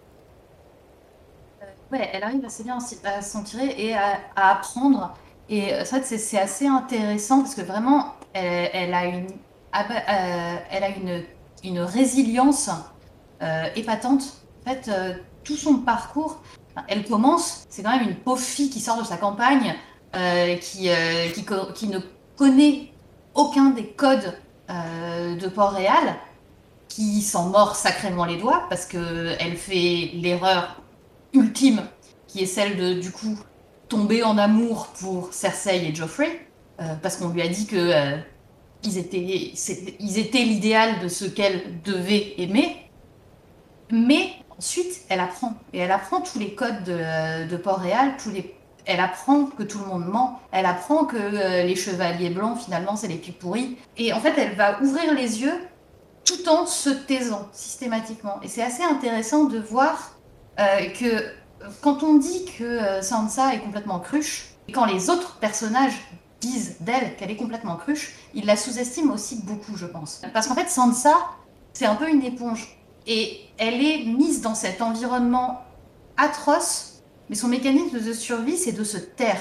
Ouais, elle arrive assez bien à s'en tirer et à, à apprendre et euh, ça, c'est assez intéressant parce que vraiment, elle, a une, euh, résilience euh, épatante. En fait, tout son parcours, elle commence, c'est quand même une pauvre fille qui sort de sa campagne, qui, ne connaît aucun des codes de Port-Réal, qui s'en mord sacrément les doigts parce qu'elle fait l'erreur ultime qui est celle de, du coup, tomber en amour pour Cersei et Joffrey, euh, parce qu'on lui a dit que euh, ils étaient, l'idéal de ce qu'elle devait aimer. Mais ensuite, elle apprend. Et elle apprend tous les codes de, Port-Réal, tous les elle apprend que tout le monde ment, elle apprend que euh, les chevaliers blancs, finalement, c'est les plus pourris. Et en fait, elle va ouvrir les yeux tout en se taisant systématiquement. Et c'est assez intéressant de voir que quand on dit que euh, Sansa est complètement cruche, et quand les autres personnages disent d'elle qu'elle est complètement cruche, ils la sous-estiment aussi beaucoup, je pense. Parce qu'en fait, Sansa, c'est un peu une éponge. Et elle est mise dans cet environnement atroce, mais son mécanisme de survie, c'est de se taire.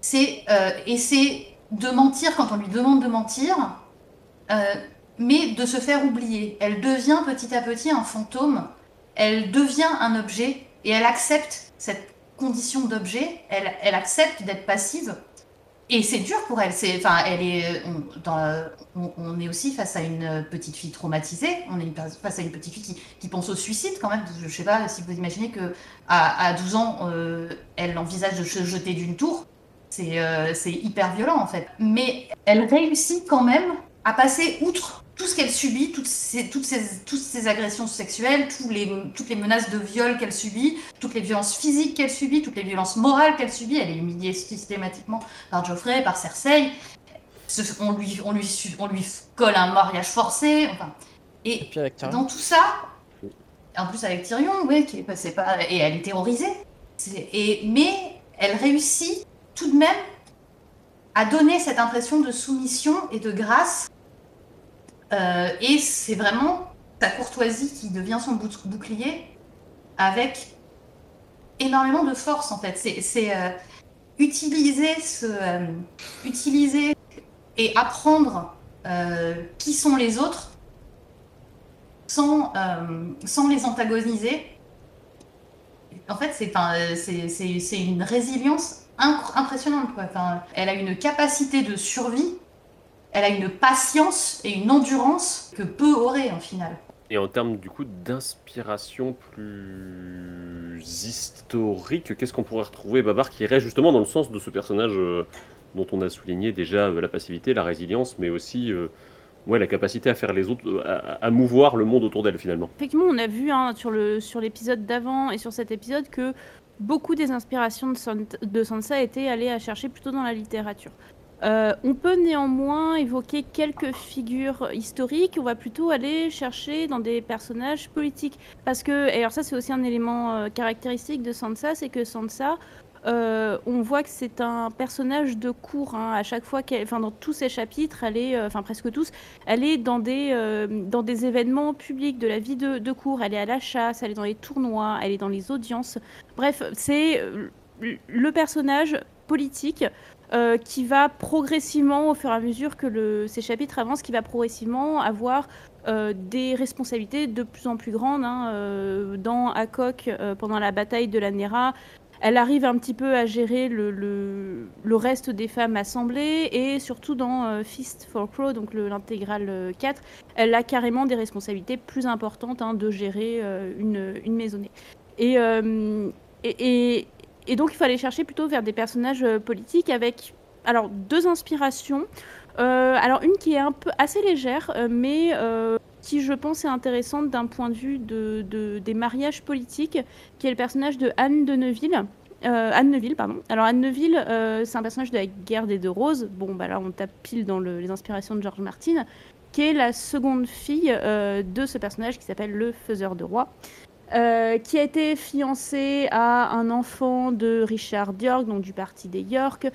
C'est euh, et c'est de mentir quand on lui demande de mentir, euh, mais de se faire oublier. Elle devient petit à petit un fantôme. Elle devient un objet et elle accepte cette condition d'objet. Elle, accepte d'être passive et c'est dur pour elle. Enfin, elle est, on, est aussi face à une petite fille traumatisée. On est face à une petite fille qui, pense au suicide quand même. Je sais pas si vous imaginez que à, à 12 ans, euh, elle envisage de se jeter d'une tour. Euh, c'est hyper violent en fait. Mais elle réussit quand même à passer outre tout ce qu'elle subit, toutes ces, toutes, ces, toutes ces agressions sexuelles, tous les, toutes les menaces de viol qu'elle subit, toutes les violences physiques qu'elle subit, toutes les violences morales qu'elle subit. Elle est humiliée systématiquement par Geoffrey, par Cersei. On lui, on lui, on lui colle un mariage forcé. Enfin, et, dans tout ça, en plus avec Tyrion, oui, qui est passé pas, et elle est terrorisée. et, mais elle réussit tout de même à donner cette impression de soumission et de grâce euh, et c'est vraiment sa courtoisie qui devient son bouclier avec énormément de force en fait. C'est euh, euh, utiliser et apprendre qui sont les autres sans, les antagoniser. En fait, c'est une résilience impressionnante. Elle a une capacité de survie elle a une patience et une endurance que peu auraient en finale. Et en termes du coup d'inspiration plus historique, qu'est-ce qu'on pourrait retrouver, Babar, qui irait justement dans le sens de ce personnage euh, dont on a souligné déjà euh, la passivité, la résilience, mais aussi euh, ouais, la capacité à faire les autres, à, mouvoir le monde autour d'elle finalement. Effectivement, on a vu hein, sur l'épisode sur d'avant et sur cet épisode que beaucoup des inspirations de, de Sansa étaient allées à chercher plutôt dans la littérature. Euh, on peut néanmoins évoquer quelques figures historiques. On va plutôt aller chercher dans des personnages politiques. Parce que, et alors ça c'est aussi un élément euh, caractéristique de Sansa, c'est que Sansa, euh, on voit que c'est un personnage de cour. Hein. À chaque fois, qu'elle, enfin dans tous ses chapitres, elle est, enfin presque tous, elle est dans des, dans des événements publics de la vie de, de cour. Elle est à la chasse, elle est dans les tournois, elle est dans les audiences. Bref, c'est le personnage politique euh, qui va progressivement, au fur et à mesure que ces chapitres avancent, qui va progressivement avoir euh, des responsabilités de plus en plus grandes. Hein, euh, dans Akok, pendant la bataille de la Nera, elle arrive un petit peu à gérer le, reste des femmes assemblées et surtout dans Fist for Crow, donc l'intégrale 4, elle a carrément des responsabilités plus importantes hein, de gérer une, maisonnée. Et donc, il fallait chercher plutôt vers des personnages euh, politiques avec alors deux inspirations. Euh, alors, une qui est un peu assez légère, euh, mais qui, je pense, est intéressante d'un point de vue de, des mariages politiques, qui est le personnage de Anne de Neuville. Anne Neville, pardon. Alors Anne Neville, c'est un personnage de la guerre des deux roses. Bon, bah là, on tape pile dans les inspirations de George Martin, qui est la seconde fille de ce personnage qui s'appelle le Faiseur de Roi. Euh, qui a été fiancé à un enfant de Richard York, donc du parti des York,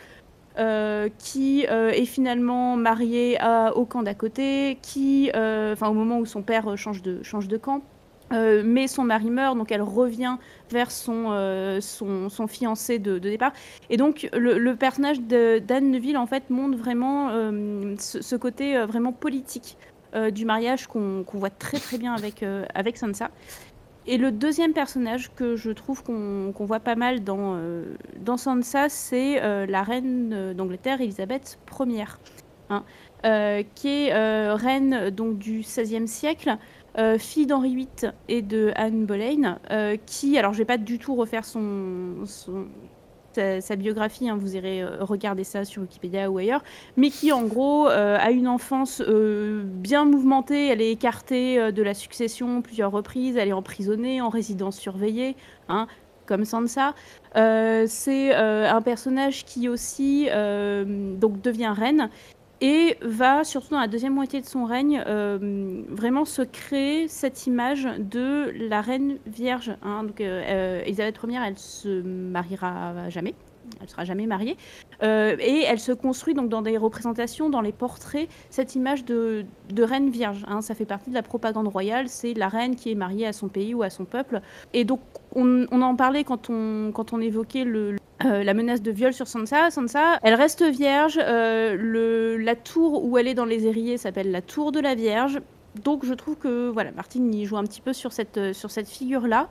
euh, qui euh, est finalement marié au camp d'à côté, qui, enfin au moment où son père change de, camp, mais son mari meurt, donc elle revient vers son, fiancé de, départ. Et donc le, personnage d'Anne Neville montre vraiment ce, côté vraiment politique du mariage qu'on voit très très bien avec, avec Sansa. Et le deuxième personnage que je trouve qu'on voit pas mal dans, euh, dans Sansa, c'est euh, la reine euh, d'Angleterre, Elisabeth Ier, hein, qui est reine donc, du XVIe siècle, fille d'Henri VIII et de Anne Boleyn, qui, alors je vais pas du tout refaire son, sa, biographie, hein, vous irez euh, regarder ça sur Wikipédia ou ailleurs, mais qui en gros euh, a une enfance euh, bien mouvementée, elle est écartée de la succession plusieurs reprises, elle est emprisonnée en résidence surveillée, hein, comme Sansa. C'est un personnage qui aussi donc devient reine et va, surtout dans la deuxième moitié de son règne, euh, vraiment se créer cette image de la reine vierge. hein. Donc, euh, euh, Elisabeth Ier, elle se mariera jamais. Elle sera jamais mariée. Et elle se construit donc dans des représentations, dans les portraits, cette image de, de reine vierge. hein. Ça fait partie de la propagande royale. C'est la reine qui est mariée à son pays ou à son peuple. Et donc, on, on en parlait quand on, quand on évoquait le, euh, la menace de viol sur Sansa. Sansa, elle reste vierge. euh, la tour où elle est dans les Érillés s'appelle la tour de la Vierge. Donc je trouve que voilà, Martine y joue un petit peu sur cette, euh, sur cette figure-là.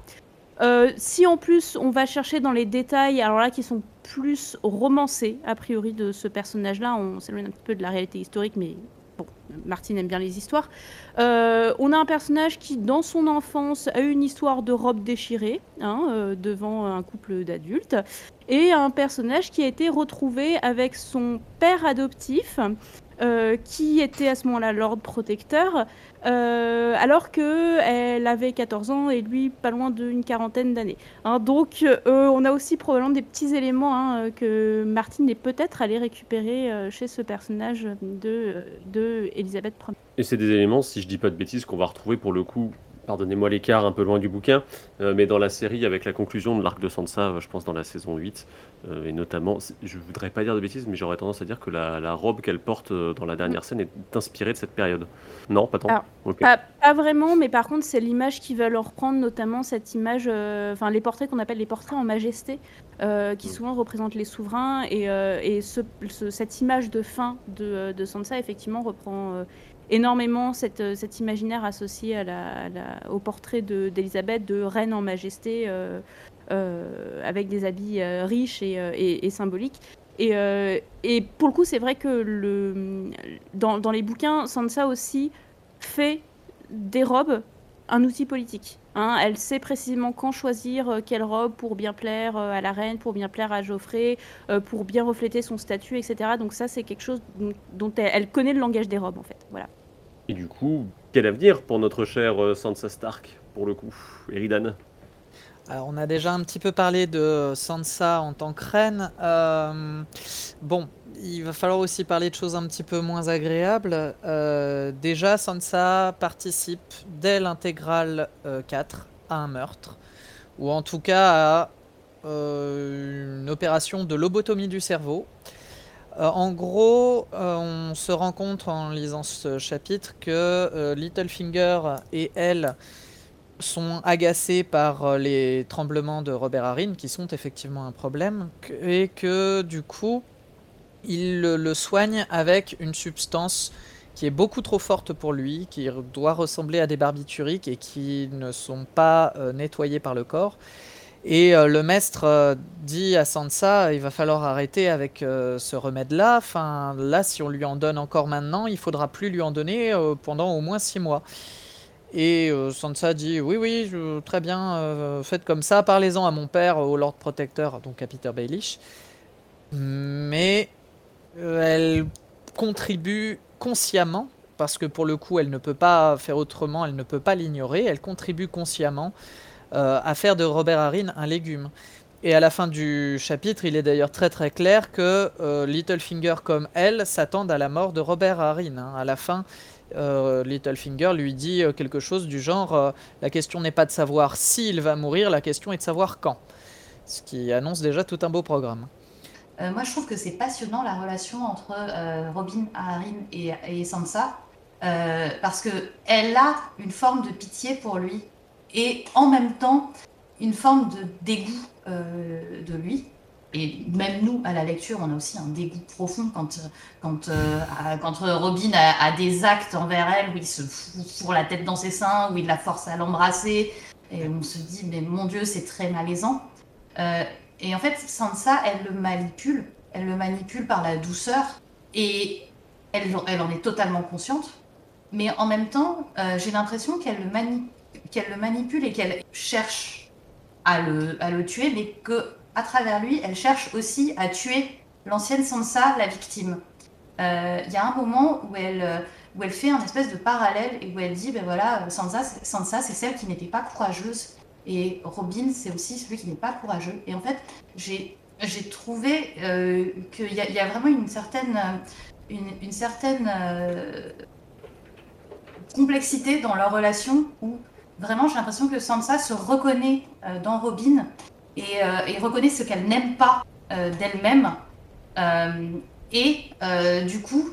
Si en plus on va chercher dans les détails, alors là qui sont plus romancés a priori de ce personnage-là, on s'éloigne un petit peu de la réalité historique, mais bon, Martine aime bien les histoires. Euh, on a un personnage qui, dans son enfance, a eu une histoire de robe déchirée hein, euh, devant un couple d'adultes, et un personnage qui a été retrouvé avec son père adoptif, euh, qui était à ce moment-là Lord Protecteur, euh, alors qu'elle avait 14 ans et lui pas loin d'une quarantaine d'années. Hein, donc euh, on a aussi probablement des petits éléments hein, que Martine est peut-être allée récupérer euh, chez ce personnage de, de Elisabeth Ier. Et c'est des éléments, si je dis pas de bêtises, qu'on va retrouver pour le coup, pardonnez-moi l'écart un peu loin du bouquin, euh, mais dans la série avec la conclusion de l'arc de Sansa, euh, je pense dans la saison 8, euh, et notamment, je voudrais pas dire de bêtises, mais j'aurais tendance à dire que la, la robe qu'elle porte dans la dernière scène est inspirée de cette période. Non, pas tant Alors. Pas, pas vraiment, mais par contre, c'est l'image qui va leur reprendre, notamment cette image, euh, enfin les portraits qu'on appelle les portraits en majesté, qui Mm. souvent représentent les souverains. Et, et ce- ce- cette image de fin de, de Sansa, effectivement, reprend énormément cette, euh, cet imaginaire associé au portrait de- d'Élisabeth, de, reine en majesté, euh, euh, avec des habits riches et, symboliques. Et, et pour le coup, c'est vrai que le, dans, dans les bouquins, Sansa aussi fait des robes un outil politique. Hein. Elle sait précisément quand choisir euh, quelle robe pour bien plaire euh, à la reine, pour bien plaire à Geoffrey, euh, pour bien refléter son statut, etc. Donc ça, c'est quelque chose dont, elle, connaît le langage des robes, en fait. Voilà. Et du coup, quel avenir pour notre chère Sansa Stark, pour le coup? Eridan? Alors, on a déjà un petit peu parlé de Sansa en tant que reine. Euh, bon, il va falloir aussi parler de choses un petit peu moins agréables. Euh, déjà, Sansa participe dès l'intégrale euh, 4 à un meurtre, ou en tout cas à euh, une opération de lobotomie du cerveau. Euh, en gros, euh, on se rend compte en lisant ce chapitre que euh, Littlefinger et elle sont agacés par euh, les tremblements de Robert Harrin, qui sont effectivement un problème, et que du coup, il le, soigne avec une substance qui est beaucoup trop forte pour lui, qui doit ressembler à des barbituriques et qui ne sont pas euh, nettoyés par le corps. Et euh, le maître dit à Sansa, il va falloir arrêter avec ce remède-là. Enfin, là, si on lui en donne encore maintenant, il faudra plus lui en donner pendant au moins six mois. Et euh, Sansa dit oui, oui, très bien, euh, faites comme ça, parlez-en à mon père, au Lord Protector, donc à Peter Baelish. Mais euh, elle contribue consciemment, parce que pour le coup, elle ne peut pas faire autrement, elle ne peut pas l'ignorer, elle contribue consciemment à faire de Robert Harrin un légume. Et à la fin du chapitre, il est d'ailleurs très très clair que Littlefinger comme elle s'attendent à la mort de Robert Harrin. hein. À la fin, euh, Littlefinger lui dit euh, quelque chose du genre euh, La question n'est pas de savoir s'il va mourir, la question est de savoir quand. Ce qui annonce déjà tout un beau programme. Moi, je trouve que c'est passionnant la relation entre Robin, Harrin et, et Sansa, parce que elle a une forme de pitié pour lui et en même temps une forme de dégoût de lui. Et même nous, à la lecture, on a aussi un dégoût profond quand, quand, euh, quand Robin a, des actes envers elle où il se fourre la tête dans ses seins, où il la force à l'embrasser. Et on se dit, mais mon Dieu, c'est très malaisant. Euh, et en fait, Sansa, elle le manipule. Elle le manipule par la douceur. Et elle, en est totalement consciente. Mais en même temps, euh, j'ai l'impression qu'elle le, mani- qu'elle le manipule et qu'elle cherche à le, à le tuer, mais que à travers lui, elle cherche aussi à tuer l'ancienne Sansa, la victime. Euh, Il y a un moment où elle, euh, où elle fait un espèce de parallèle et où elle dit, ben voilà, Sansa, Sansa c'est celle qui n'était pas courageuse et Robin, c'est aussi celui qui n'est pas courageux. Et en fait, j'ai trouvé euh, qu'il y, a- vraiment une certaine, une, certaine complexité dans leur relation où vraiment j'ai l'impression que Sansa se reconnaît dans Robin et, euh, et reconnaît ce qu'elle n'aime pas euh, d'elle-même. Euh, et du coup,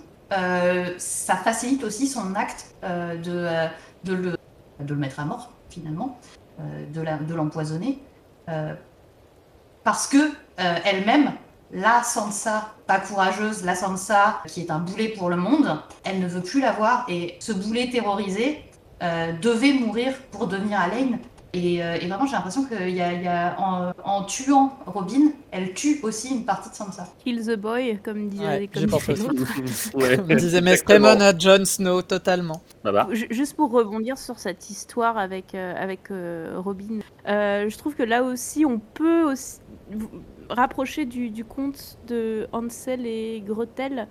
ça facilite aussi son acte de, de, le, de le mettre à mort, finalement, de la- l'empoisonner. parce que elle-même, la Sansa, pas courageuse, la Sansa qui est un boulet pour le monde, elle ne veut plus l'avoir et ce boulet terrorisé devait mourir pour devenir Alain. Et, euh, et vraiment, j'ai l'impression qu'il y a, il y a- en, en tuant Robin, elle tue aussi une partie de Sansa. Kill the boy, comme dit Ouais, comme. Ouais, Comme disait à Jon Snow, totalement. Bah, bah. Ju- Juste pour rebondir sur cette histoire avec, euh, avec euh, Robin, euh, je trouve que là aussi, on peut aussi rapprocher du, du conte de Hansel et Gretel,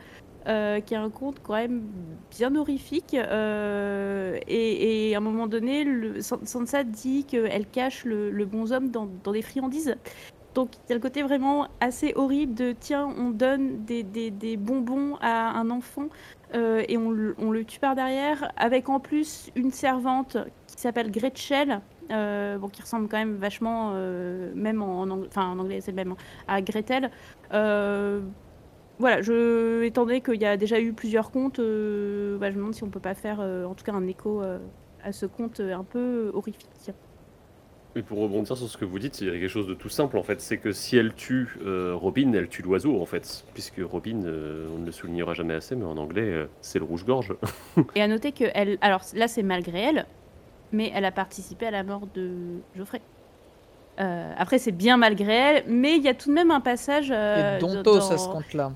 euh, qui est un conte quand même bien horrifique. euh, et, à un moment donné, le, San- Sansa dit qu'elle cache le, bonhomme dans, des friandises. Donc il y a le côté vraiment assez horrible de tiens, on donne des, bonbons à un enfant euh, et on, le- tue par derrière, avec en plus une servante qui s'appelle Gretchen, euh, bon, qui ressemble quand même vachement, même en, anglais c'est même, à Gretel. Voilà, je, étant donné qu'il y a déjà eu plusieurs contes, euh, bah, je me demande si on peut pas faire euh, en tout cas un écho euh, à ce conte euh, un peu horrifique. Et pour rebondir sur ce que vous dites, il y a quelque chose de tout simple en fait, c'est que si elle tue euh, Robin, elle tue l'oiseau en fait, puisque Robin, euh, on ne le soulignera jamais assez, mais en anglais, euh, c'est le rouge-gorge. Et à noter que elle, alors là c'est malgré elle, mais elle a participé à la mort de Geoffrey. Euh, après c'est bien malgré elle, mais il y a tout de même un passage. euh, Et dans- Dontos à dans- ce compte-là.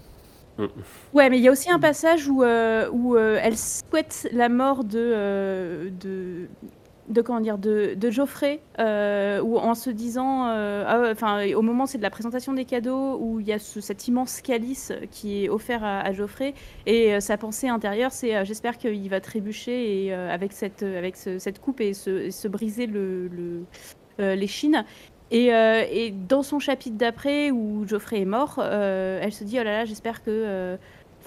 Ouais, mais il y a aussi un passage où, euh, où euh, elle souhaite la mort de, euh, de, de comment dire, de, de Geoffrey, où en se disant, ah enfin, au moment c'est de la présentation des cadeaux, où il y a ce- cet immense calice qui est offert à, Geoffrey, et sa pensée intérieure, c'est, j'espère qu'il va trébucher et avec cette, avec ce- cette coupe et se, briser le, le-. Et, euh, et dans son chapitre d'après, où Geoffrey est mort, euh, elle se dit Oh là là, j'espère que. euh,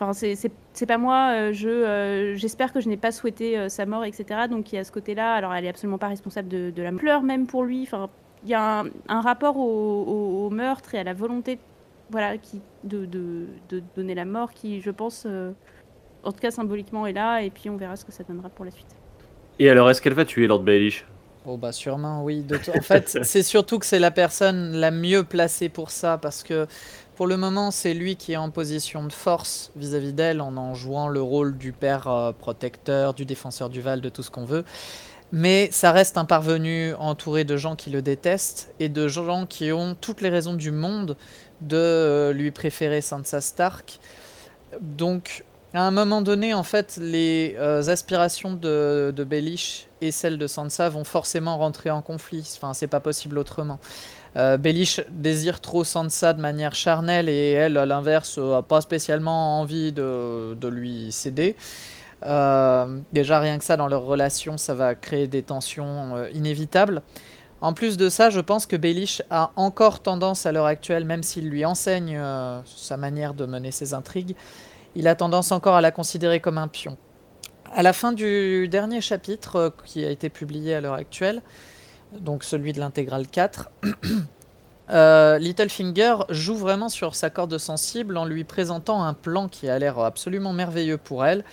Enfin, c'est- c'est pas moi, euh, je, euh, j'espère que je n'ai pas souhaité euh, sa mort, etc. Donc il y a ce côté-là. Alors elle est absolument pas responsable de, de la pleure même pour lui. Enfin, il y a un, rapport au, meurtre et à la volonté voilà, qui, de, de, de donner la mort qui, je pense, euh, en tout cas symboliquement est là. Et puis on verra ce que ça donnera pour la suite. Et alors, est-ce qu'elle va tuer Lord Baelish? Oh bah sûrement oui. De En fait, c'est surtout que c'est la personne la mieux placée pour ça parce que pour le moment c'est lui qui est en position de force vis-à-vis d'elle en en jouant le rôle du père euh, protecteur, du défenseur du Val, de tout ce qu'on veut. Mais ça reste un parvenu entouré de gens qui le détestent et de gens qui ont toutes les raisons du monde de euh, lui préférer Sansa Stark. Donc à un moment donné, en fait, les euh, aspirations de, de Baelish et celles de Sansa vont forcément rentrer en conflit. Enfin, c'est pas possible autrement. Euh, désire trop Sansa de manière charnelle et elle, à l'inverse, a pas spécialement envie de, de lui céder. Euh, déjà, rien que ça, dans leur relation, ça va créer des tensions euh, inévitables. En plus de ça, je pense que Baelish a encore tendance à l'heure actuelle, même s'il lui enseigne euh, sa manière de mener ses intrigues, il a tendance encore à la considérer comme un pion. À la fin du dernier chapitre euh, qui a été publié à l'heure actuelle, donc celui de l'intégrale 4, euh, Littlefinger joue vraiment sur sa corde sensible en lui présentant un plan qui a l'air absolument merveilleux pour elle,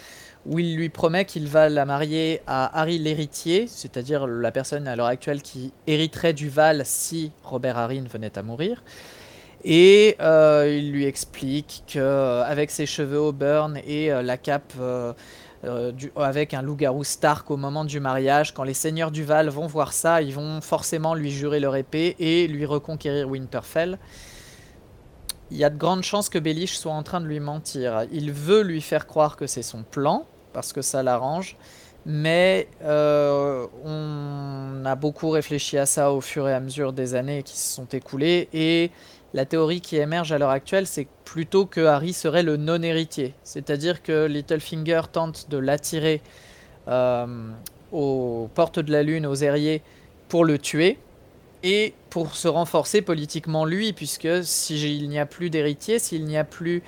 où il lui promet qu'il va la marier à Harry l'héritier, c'est-à-dire la personne à l'heure actuelle qui hériterait du Val si Robert Harry venait à mourir. Et euh, il lui explique que euh, ses cheveux auburn et euh, la cape avec un loup-garou Stark au moment du mariage, quand les seigneurs du Val vont voir ça, ils vont forcément lui jurer leur épée et lui reconquérir Winterfell. Il y a de grandes chances que Baelish soit en train de lui mentir. Il veut lui faire croire que c'est son plan, parce que ça l'arrange, mais on a beaucoup réfléchi à ça au fur et à mesure des années qui se sont écoulées, et la théorie qui émerge à l'heure actuelle, c'est plutôt que Harry serait le non-héritier. C'est-à-dire que Littlefinger tente de l'attirer euh, aux portes de la Lune, aux Aériers, pour le tuer et pour se renforcer politiquement lui, puisque s'il n'y a plus d'héritier, s'il n'y a plus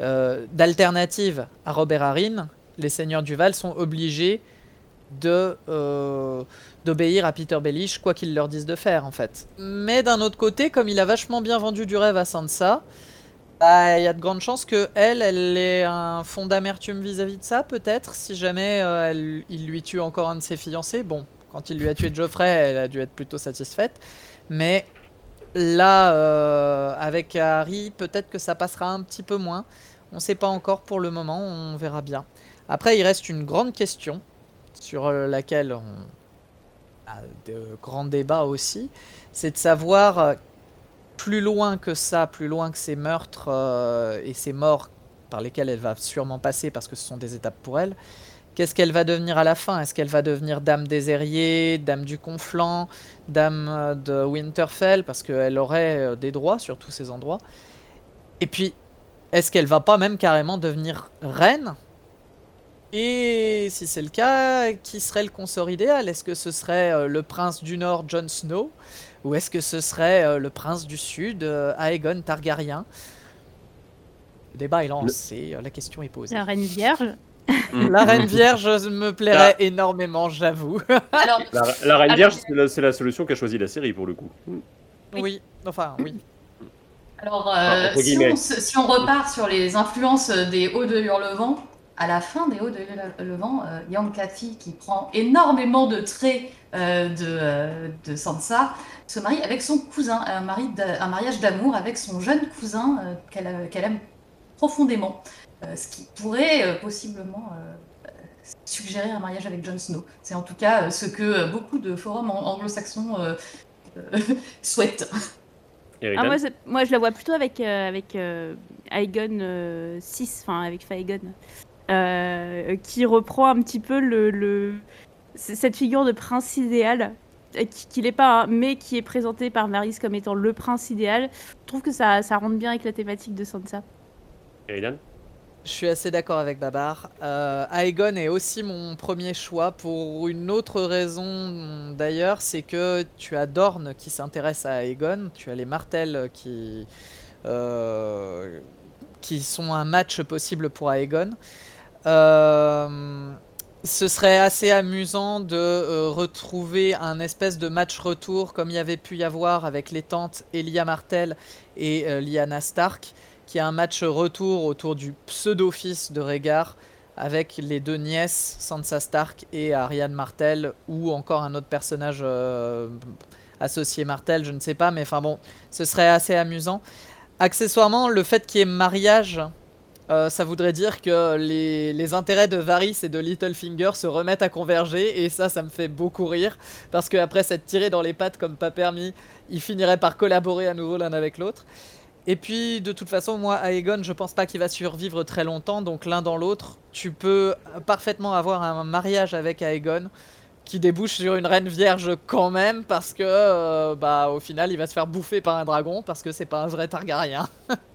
euh, d'alternative à Robert Harrin, les seigneurs du Val sont obligés de euh, d'obéir à Peter Bellish, quoi qu'ils leur disent de faire en fait. Mais d'un autre côté, comme il a vachement bien vendu du rêve à Sansa, bah, il y a de grandes chances que elle, elle ait un fond d'amertume vis-à-vis de ça, peut-être, si jamais euh, il lui tue encore un de ses fiancés. Bon, quand il lui a tué Geoffrey, elle a dû être plutôt satisfaite. Mais là, euh, avec Harry, peut-être que ça passera un petit peu moins. On ne sait pas encore pour le moment, on verra bien. Après, il reste une grande question sur euh, laquelle on de grands débats aussi. C'est de savoir euh, plus loin que ça, plus loin que ces meurtres et ces morts par lesquels elle va sûrement passer parce que ce sont des étapes pour elle. Qu'est-ce qu'elle va devenir à la fin? Est-ce qu'elle va devenir dame des Airiers, dame du Conflant, dame euh, de Winterfell? Parce qu'elle aurait euh, des droits sur tous ces endroits. Et puis, est-ce qu'elle va pas même carrément devenir reine? Et si c'est le cas, qui serait le consort idéal? Est-ce que ce serait euh, le prince du Nord, Jon Snow? Ou est-ce que ce serait le prince du Sud, Aegon Targaryen? Le débat est lancé, la question est posée. La reine vierge Mm. La Reine Vierge me plairait énormément, j'avoue. la, Reine Vierge, c'est la, solution qu'a choisi la série pour le coup. Oui, enfin, oui. Alors, euh, si, on, repart sur les influences des Hauts de Hurlevent, à la fin des Hauts de Hurlevent, euh, Yang Cathy, qui prend énormément de traits euh, de, de, Sansa, se marie avec son cousin, un, mari un mariage d'amour avec son jeune cousin qu'elle aime profondément. Euh, ce qui pourrait euh, possiblement euh, suggérer un mariage avec Jon Snow. C'est en tout cas ce que beaucoup de forums anglo-saxons souhaitent. Ah, moi, moi, je la vois plutôt avec, avec Aegon 6, enfin avec Faegon, qui reprend un petit peu le, cette figure de prince idéal, qui n'est pas, hein, mais qui est présenté par Varys comme étant le prince idéal. Je trouve que ça, ça rentre bien avec la thématique de Sansa. Aidan je suis assez d'accord avec Babar. Euh, Aegon est aussi mon premier choix pour une autre raison d'ailleurs, c'est que tu as Dorn qui s'intéresse à Aegon, tu as les Martels qui, euh, qui sont un match possible pour Aegon. Euh, ce serait assez amusant de retrouver un espèce de match retour comme il y avait pu y avoir avec les tantes Elia Martel et Lyanna Stark qui a un match retour autour du pseudo-fils de Rhaegar avec les deux nièces, Sansa Stark et Ariane Martel, ou encore un autre personnage euh, associé Martel, je ne sais pas, mais enfin bon, ce serait assez amusant. Accessoirement, le fait qu'il y ait mariage, euh, ça voudrait dire que les, intérêts de Varys et de Littlefinger se remettent à converger, et ça, ça me fait beaucoup rire, parce qu'après s'être tiré dans les pattes comme pas permis, ils finiraient par collaborer à nouveau l'un avec l'autre. Et puis, de toute façon, moi, Aegon, je pense pas qu'il va survivre très longtemps. Donc, l'un dans l'autre, tu peux parfaitement avoir un mariage avec Aegon qui débouche sur une reine vierge quand même. Parce que, euh, bah, au final, il va se faire bouffer par un dragon parce que c'est pas un vrai Targaryen.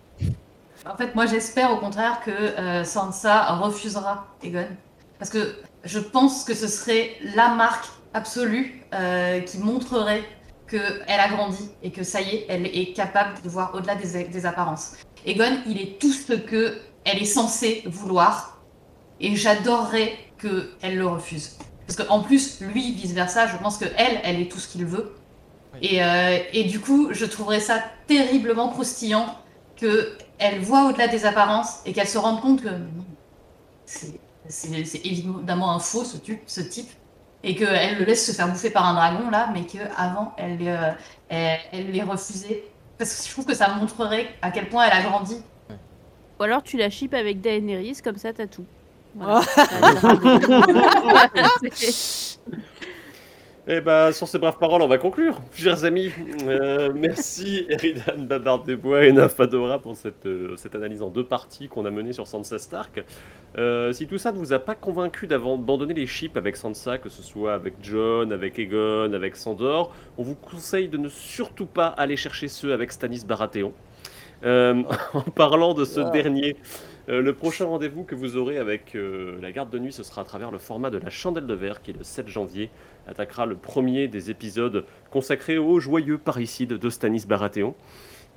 en fait, moi, j'espère au contraire que euh, Sansa refusera Aegon. Parce que je pense que ce serait la marque absolue euh, qui montrerait qu'elle a grandi et que ça y est, elle est capable de voir au-delà des, apparences. Egon, il est tout ce que elle est censée vouloir et j'adorerais qu'elle le refuse. Parce qu'en plus, lui, vice-versa, je pense qu'elle, elle est tout ce qu'il veut. Et, euh, et, du coup, je trouverais ça terriblement croustillant qu'elle voit au-delà des apparences et qu'elle se rende compte que c'est évidemment un faux, ce, ce type, et qu'elle le laisse se faire bouffer par un dragon là, mais qu'avant elle, euh, elle, elle les refusait. Parce que je trouve que ça montrerait à quel point elle a grandi. Ou alors tu la chips avec Daenerys, comme ça t'as tout. Voilà. Eh ben, sur ces braves paroles, on va conclure. Chers amis, euh, merci Eridan Babard Desbois et Nafadora pour cette, euh, cette analyse en deux parties qu'on a menée sur Sansa Stark. Euh, si tout ça ne vous a pas convaincu d'abandonner les chips avec Sansa, que ce soit avec John, avec Egon, avec Sandor, on vous conseille de ne surtout pas aller chercher ceux avec Stannis Baratheon. En parlant de ce dernier, euh, le prochain rendez-vous que vous aurez avec euh, la garde de nuit, ce sera à travers le format de la chandelle de verre qui, le 7 janvier, attaquera le premier des épisodes consacrés au joyeux parricide de Stanis Baratheon.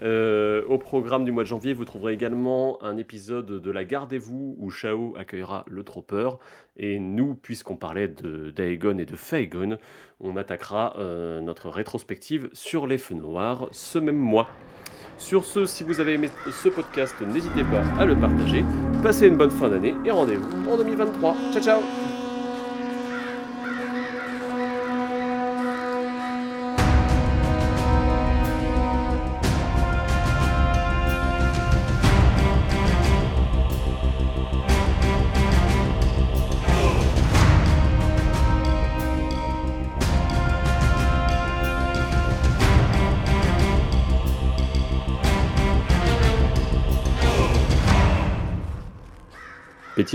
Euh, au programme du mois de janvier, vous trouverez également un épisode de La Gardez-vous où Shao accueillera le Tropper. Et nous, puisqu'on parlait de d'Aegon et de Faegon, on attaquera notre rétrospective sur les feux noirs ce même mois. Sur ce, si vous avez aimé ce podcast, n'hésitez pas à le partager. Passez une bonne fin d'année et rendez-vous en 2023. Ciao ciao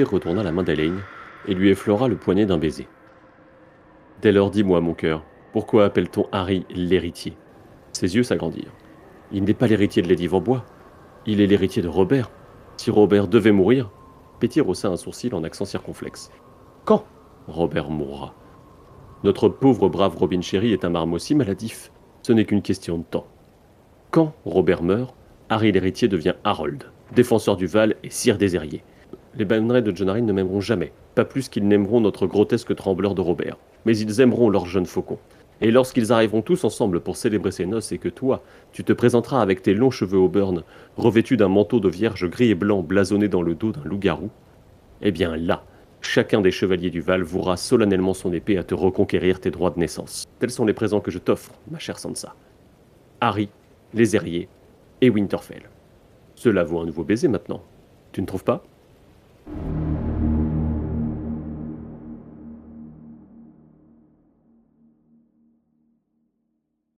Retourna la main d'Elaine et lui effleura le poignet d'un baiser. Dès lors, dis-moi, mon cœur, pourquoi appelle-t-on Harry l'héritier? Ses yeux s'agrandirent. Il n'est pas l'héritier de Lady Vaubois. Il est l'héritier de Robert. Si Robert devait mourir, Pétir haussa un sourcil en accent circonflexe. Quand? Robert mourra Notre pauvre brave Robin Cherry est un marmot si maladif. Ce n'est qu'une question de temps. Quand Robert meurt, Harry l'héritier devient Harold, défenseur du Val et sire des. Les bannerets de John ne m'aimeront jamais, pas plus qu'ils n'aimeront notre grotesque trembleur de Robert, mais ils aimeront leur jeune faucon. Et lorsqu'ils arriveront tous ensemble pour célébrer ces noces et que toi, tu te présenteras avec tes longs cheveux auburn, revêtus d'un manteau de vierge gris et blanc blasonné dans le dos d'un loup-garou, eh bien là, chacun des chevaliers du Val vouera solennellement son épée à te reconquérir tes droits de naissance. Tels sont les présents que je t'offre, ma chère Sansa. Harry, les Airiers et Winterfell. Cela vaut un nouveau baiser maintenant. Tu ne trouves pas? Thank you.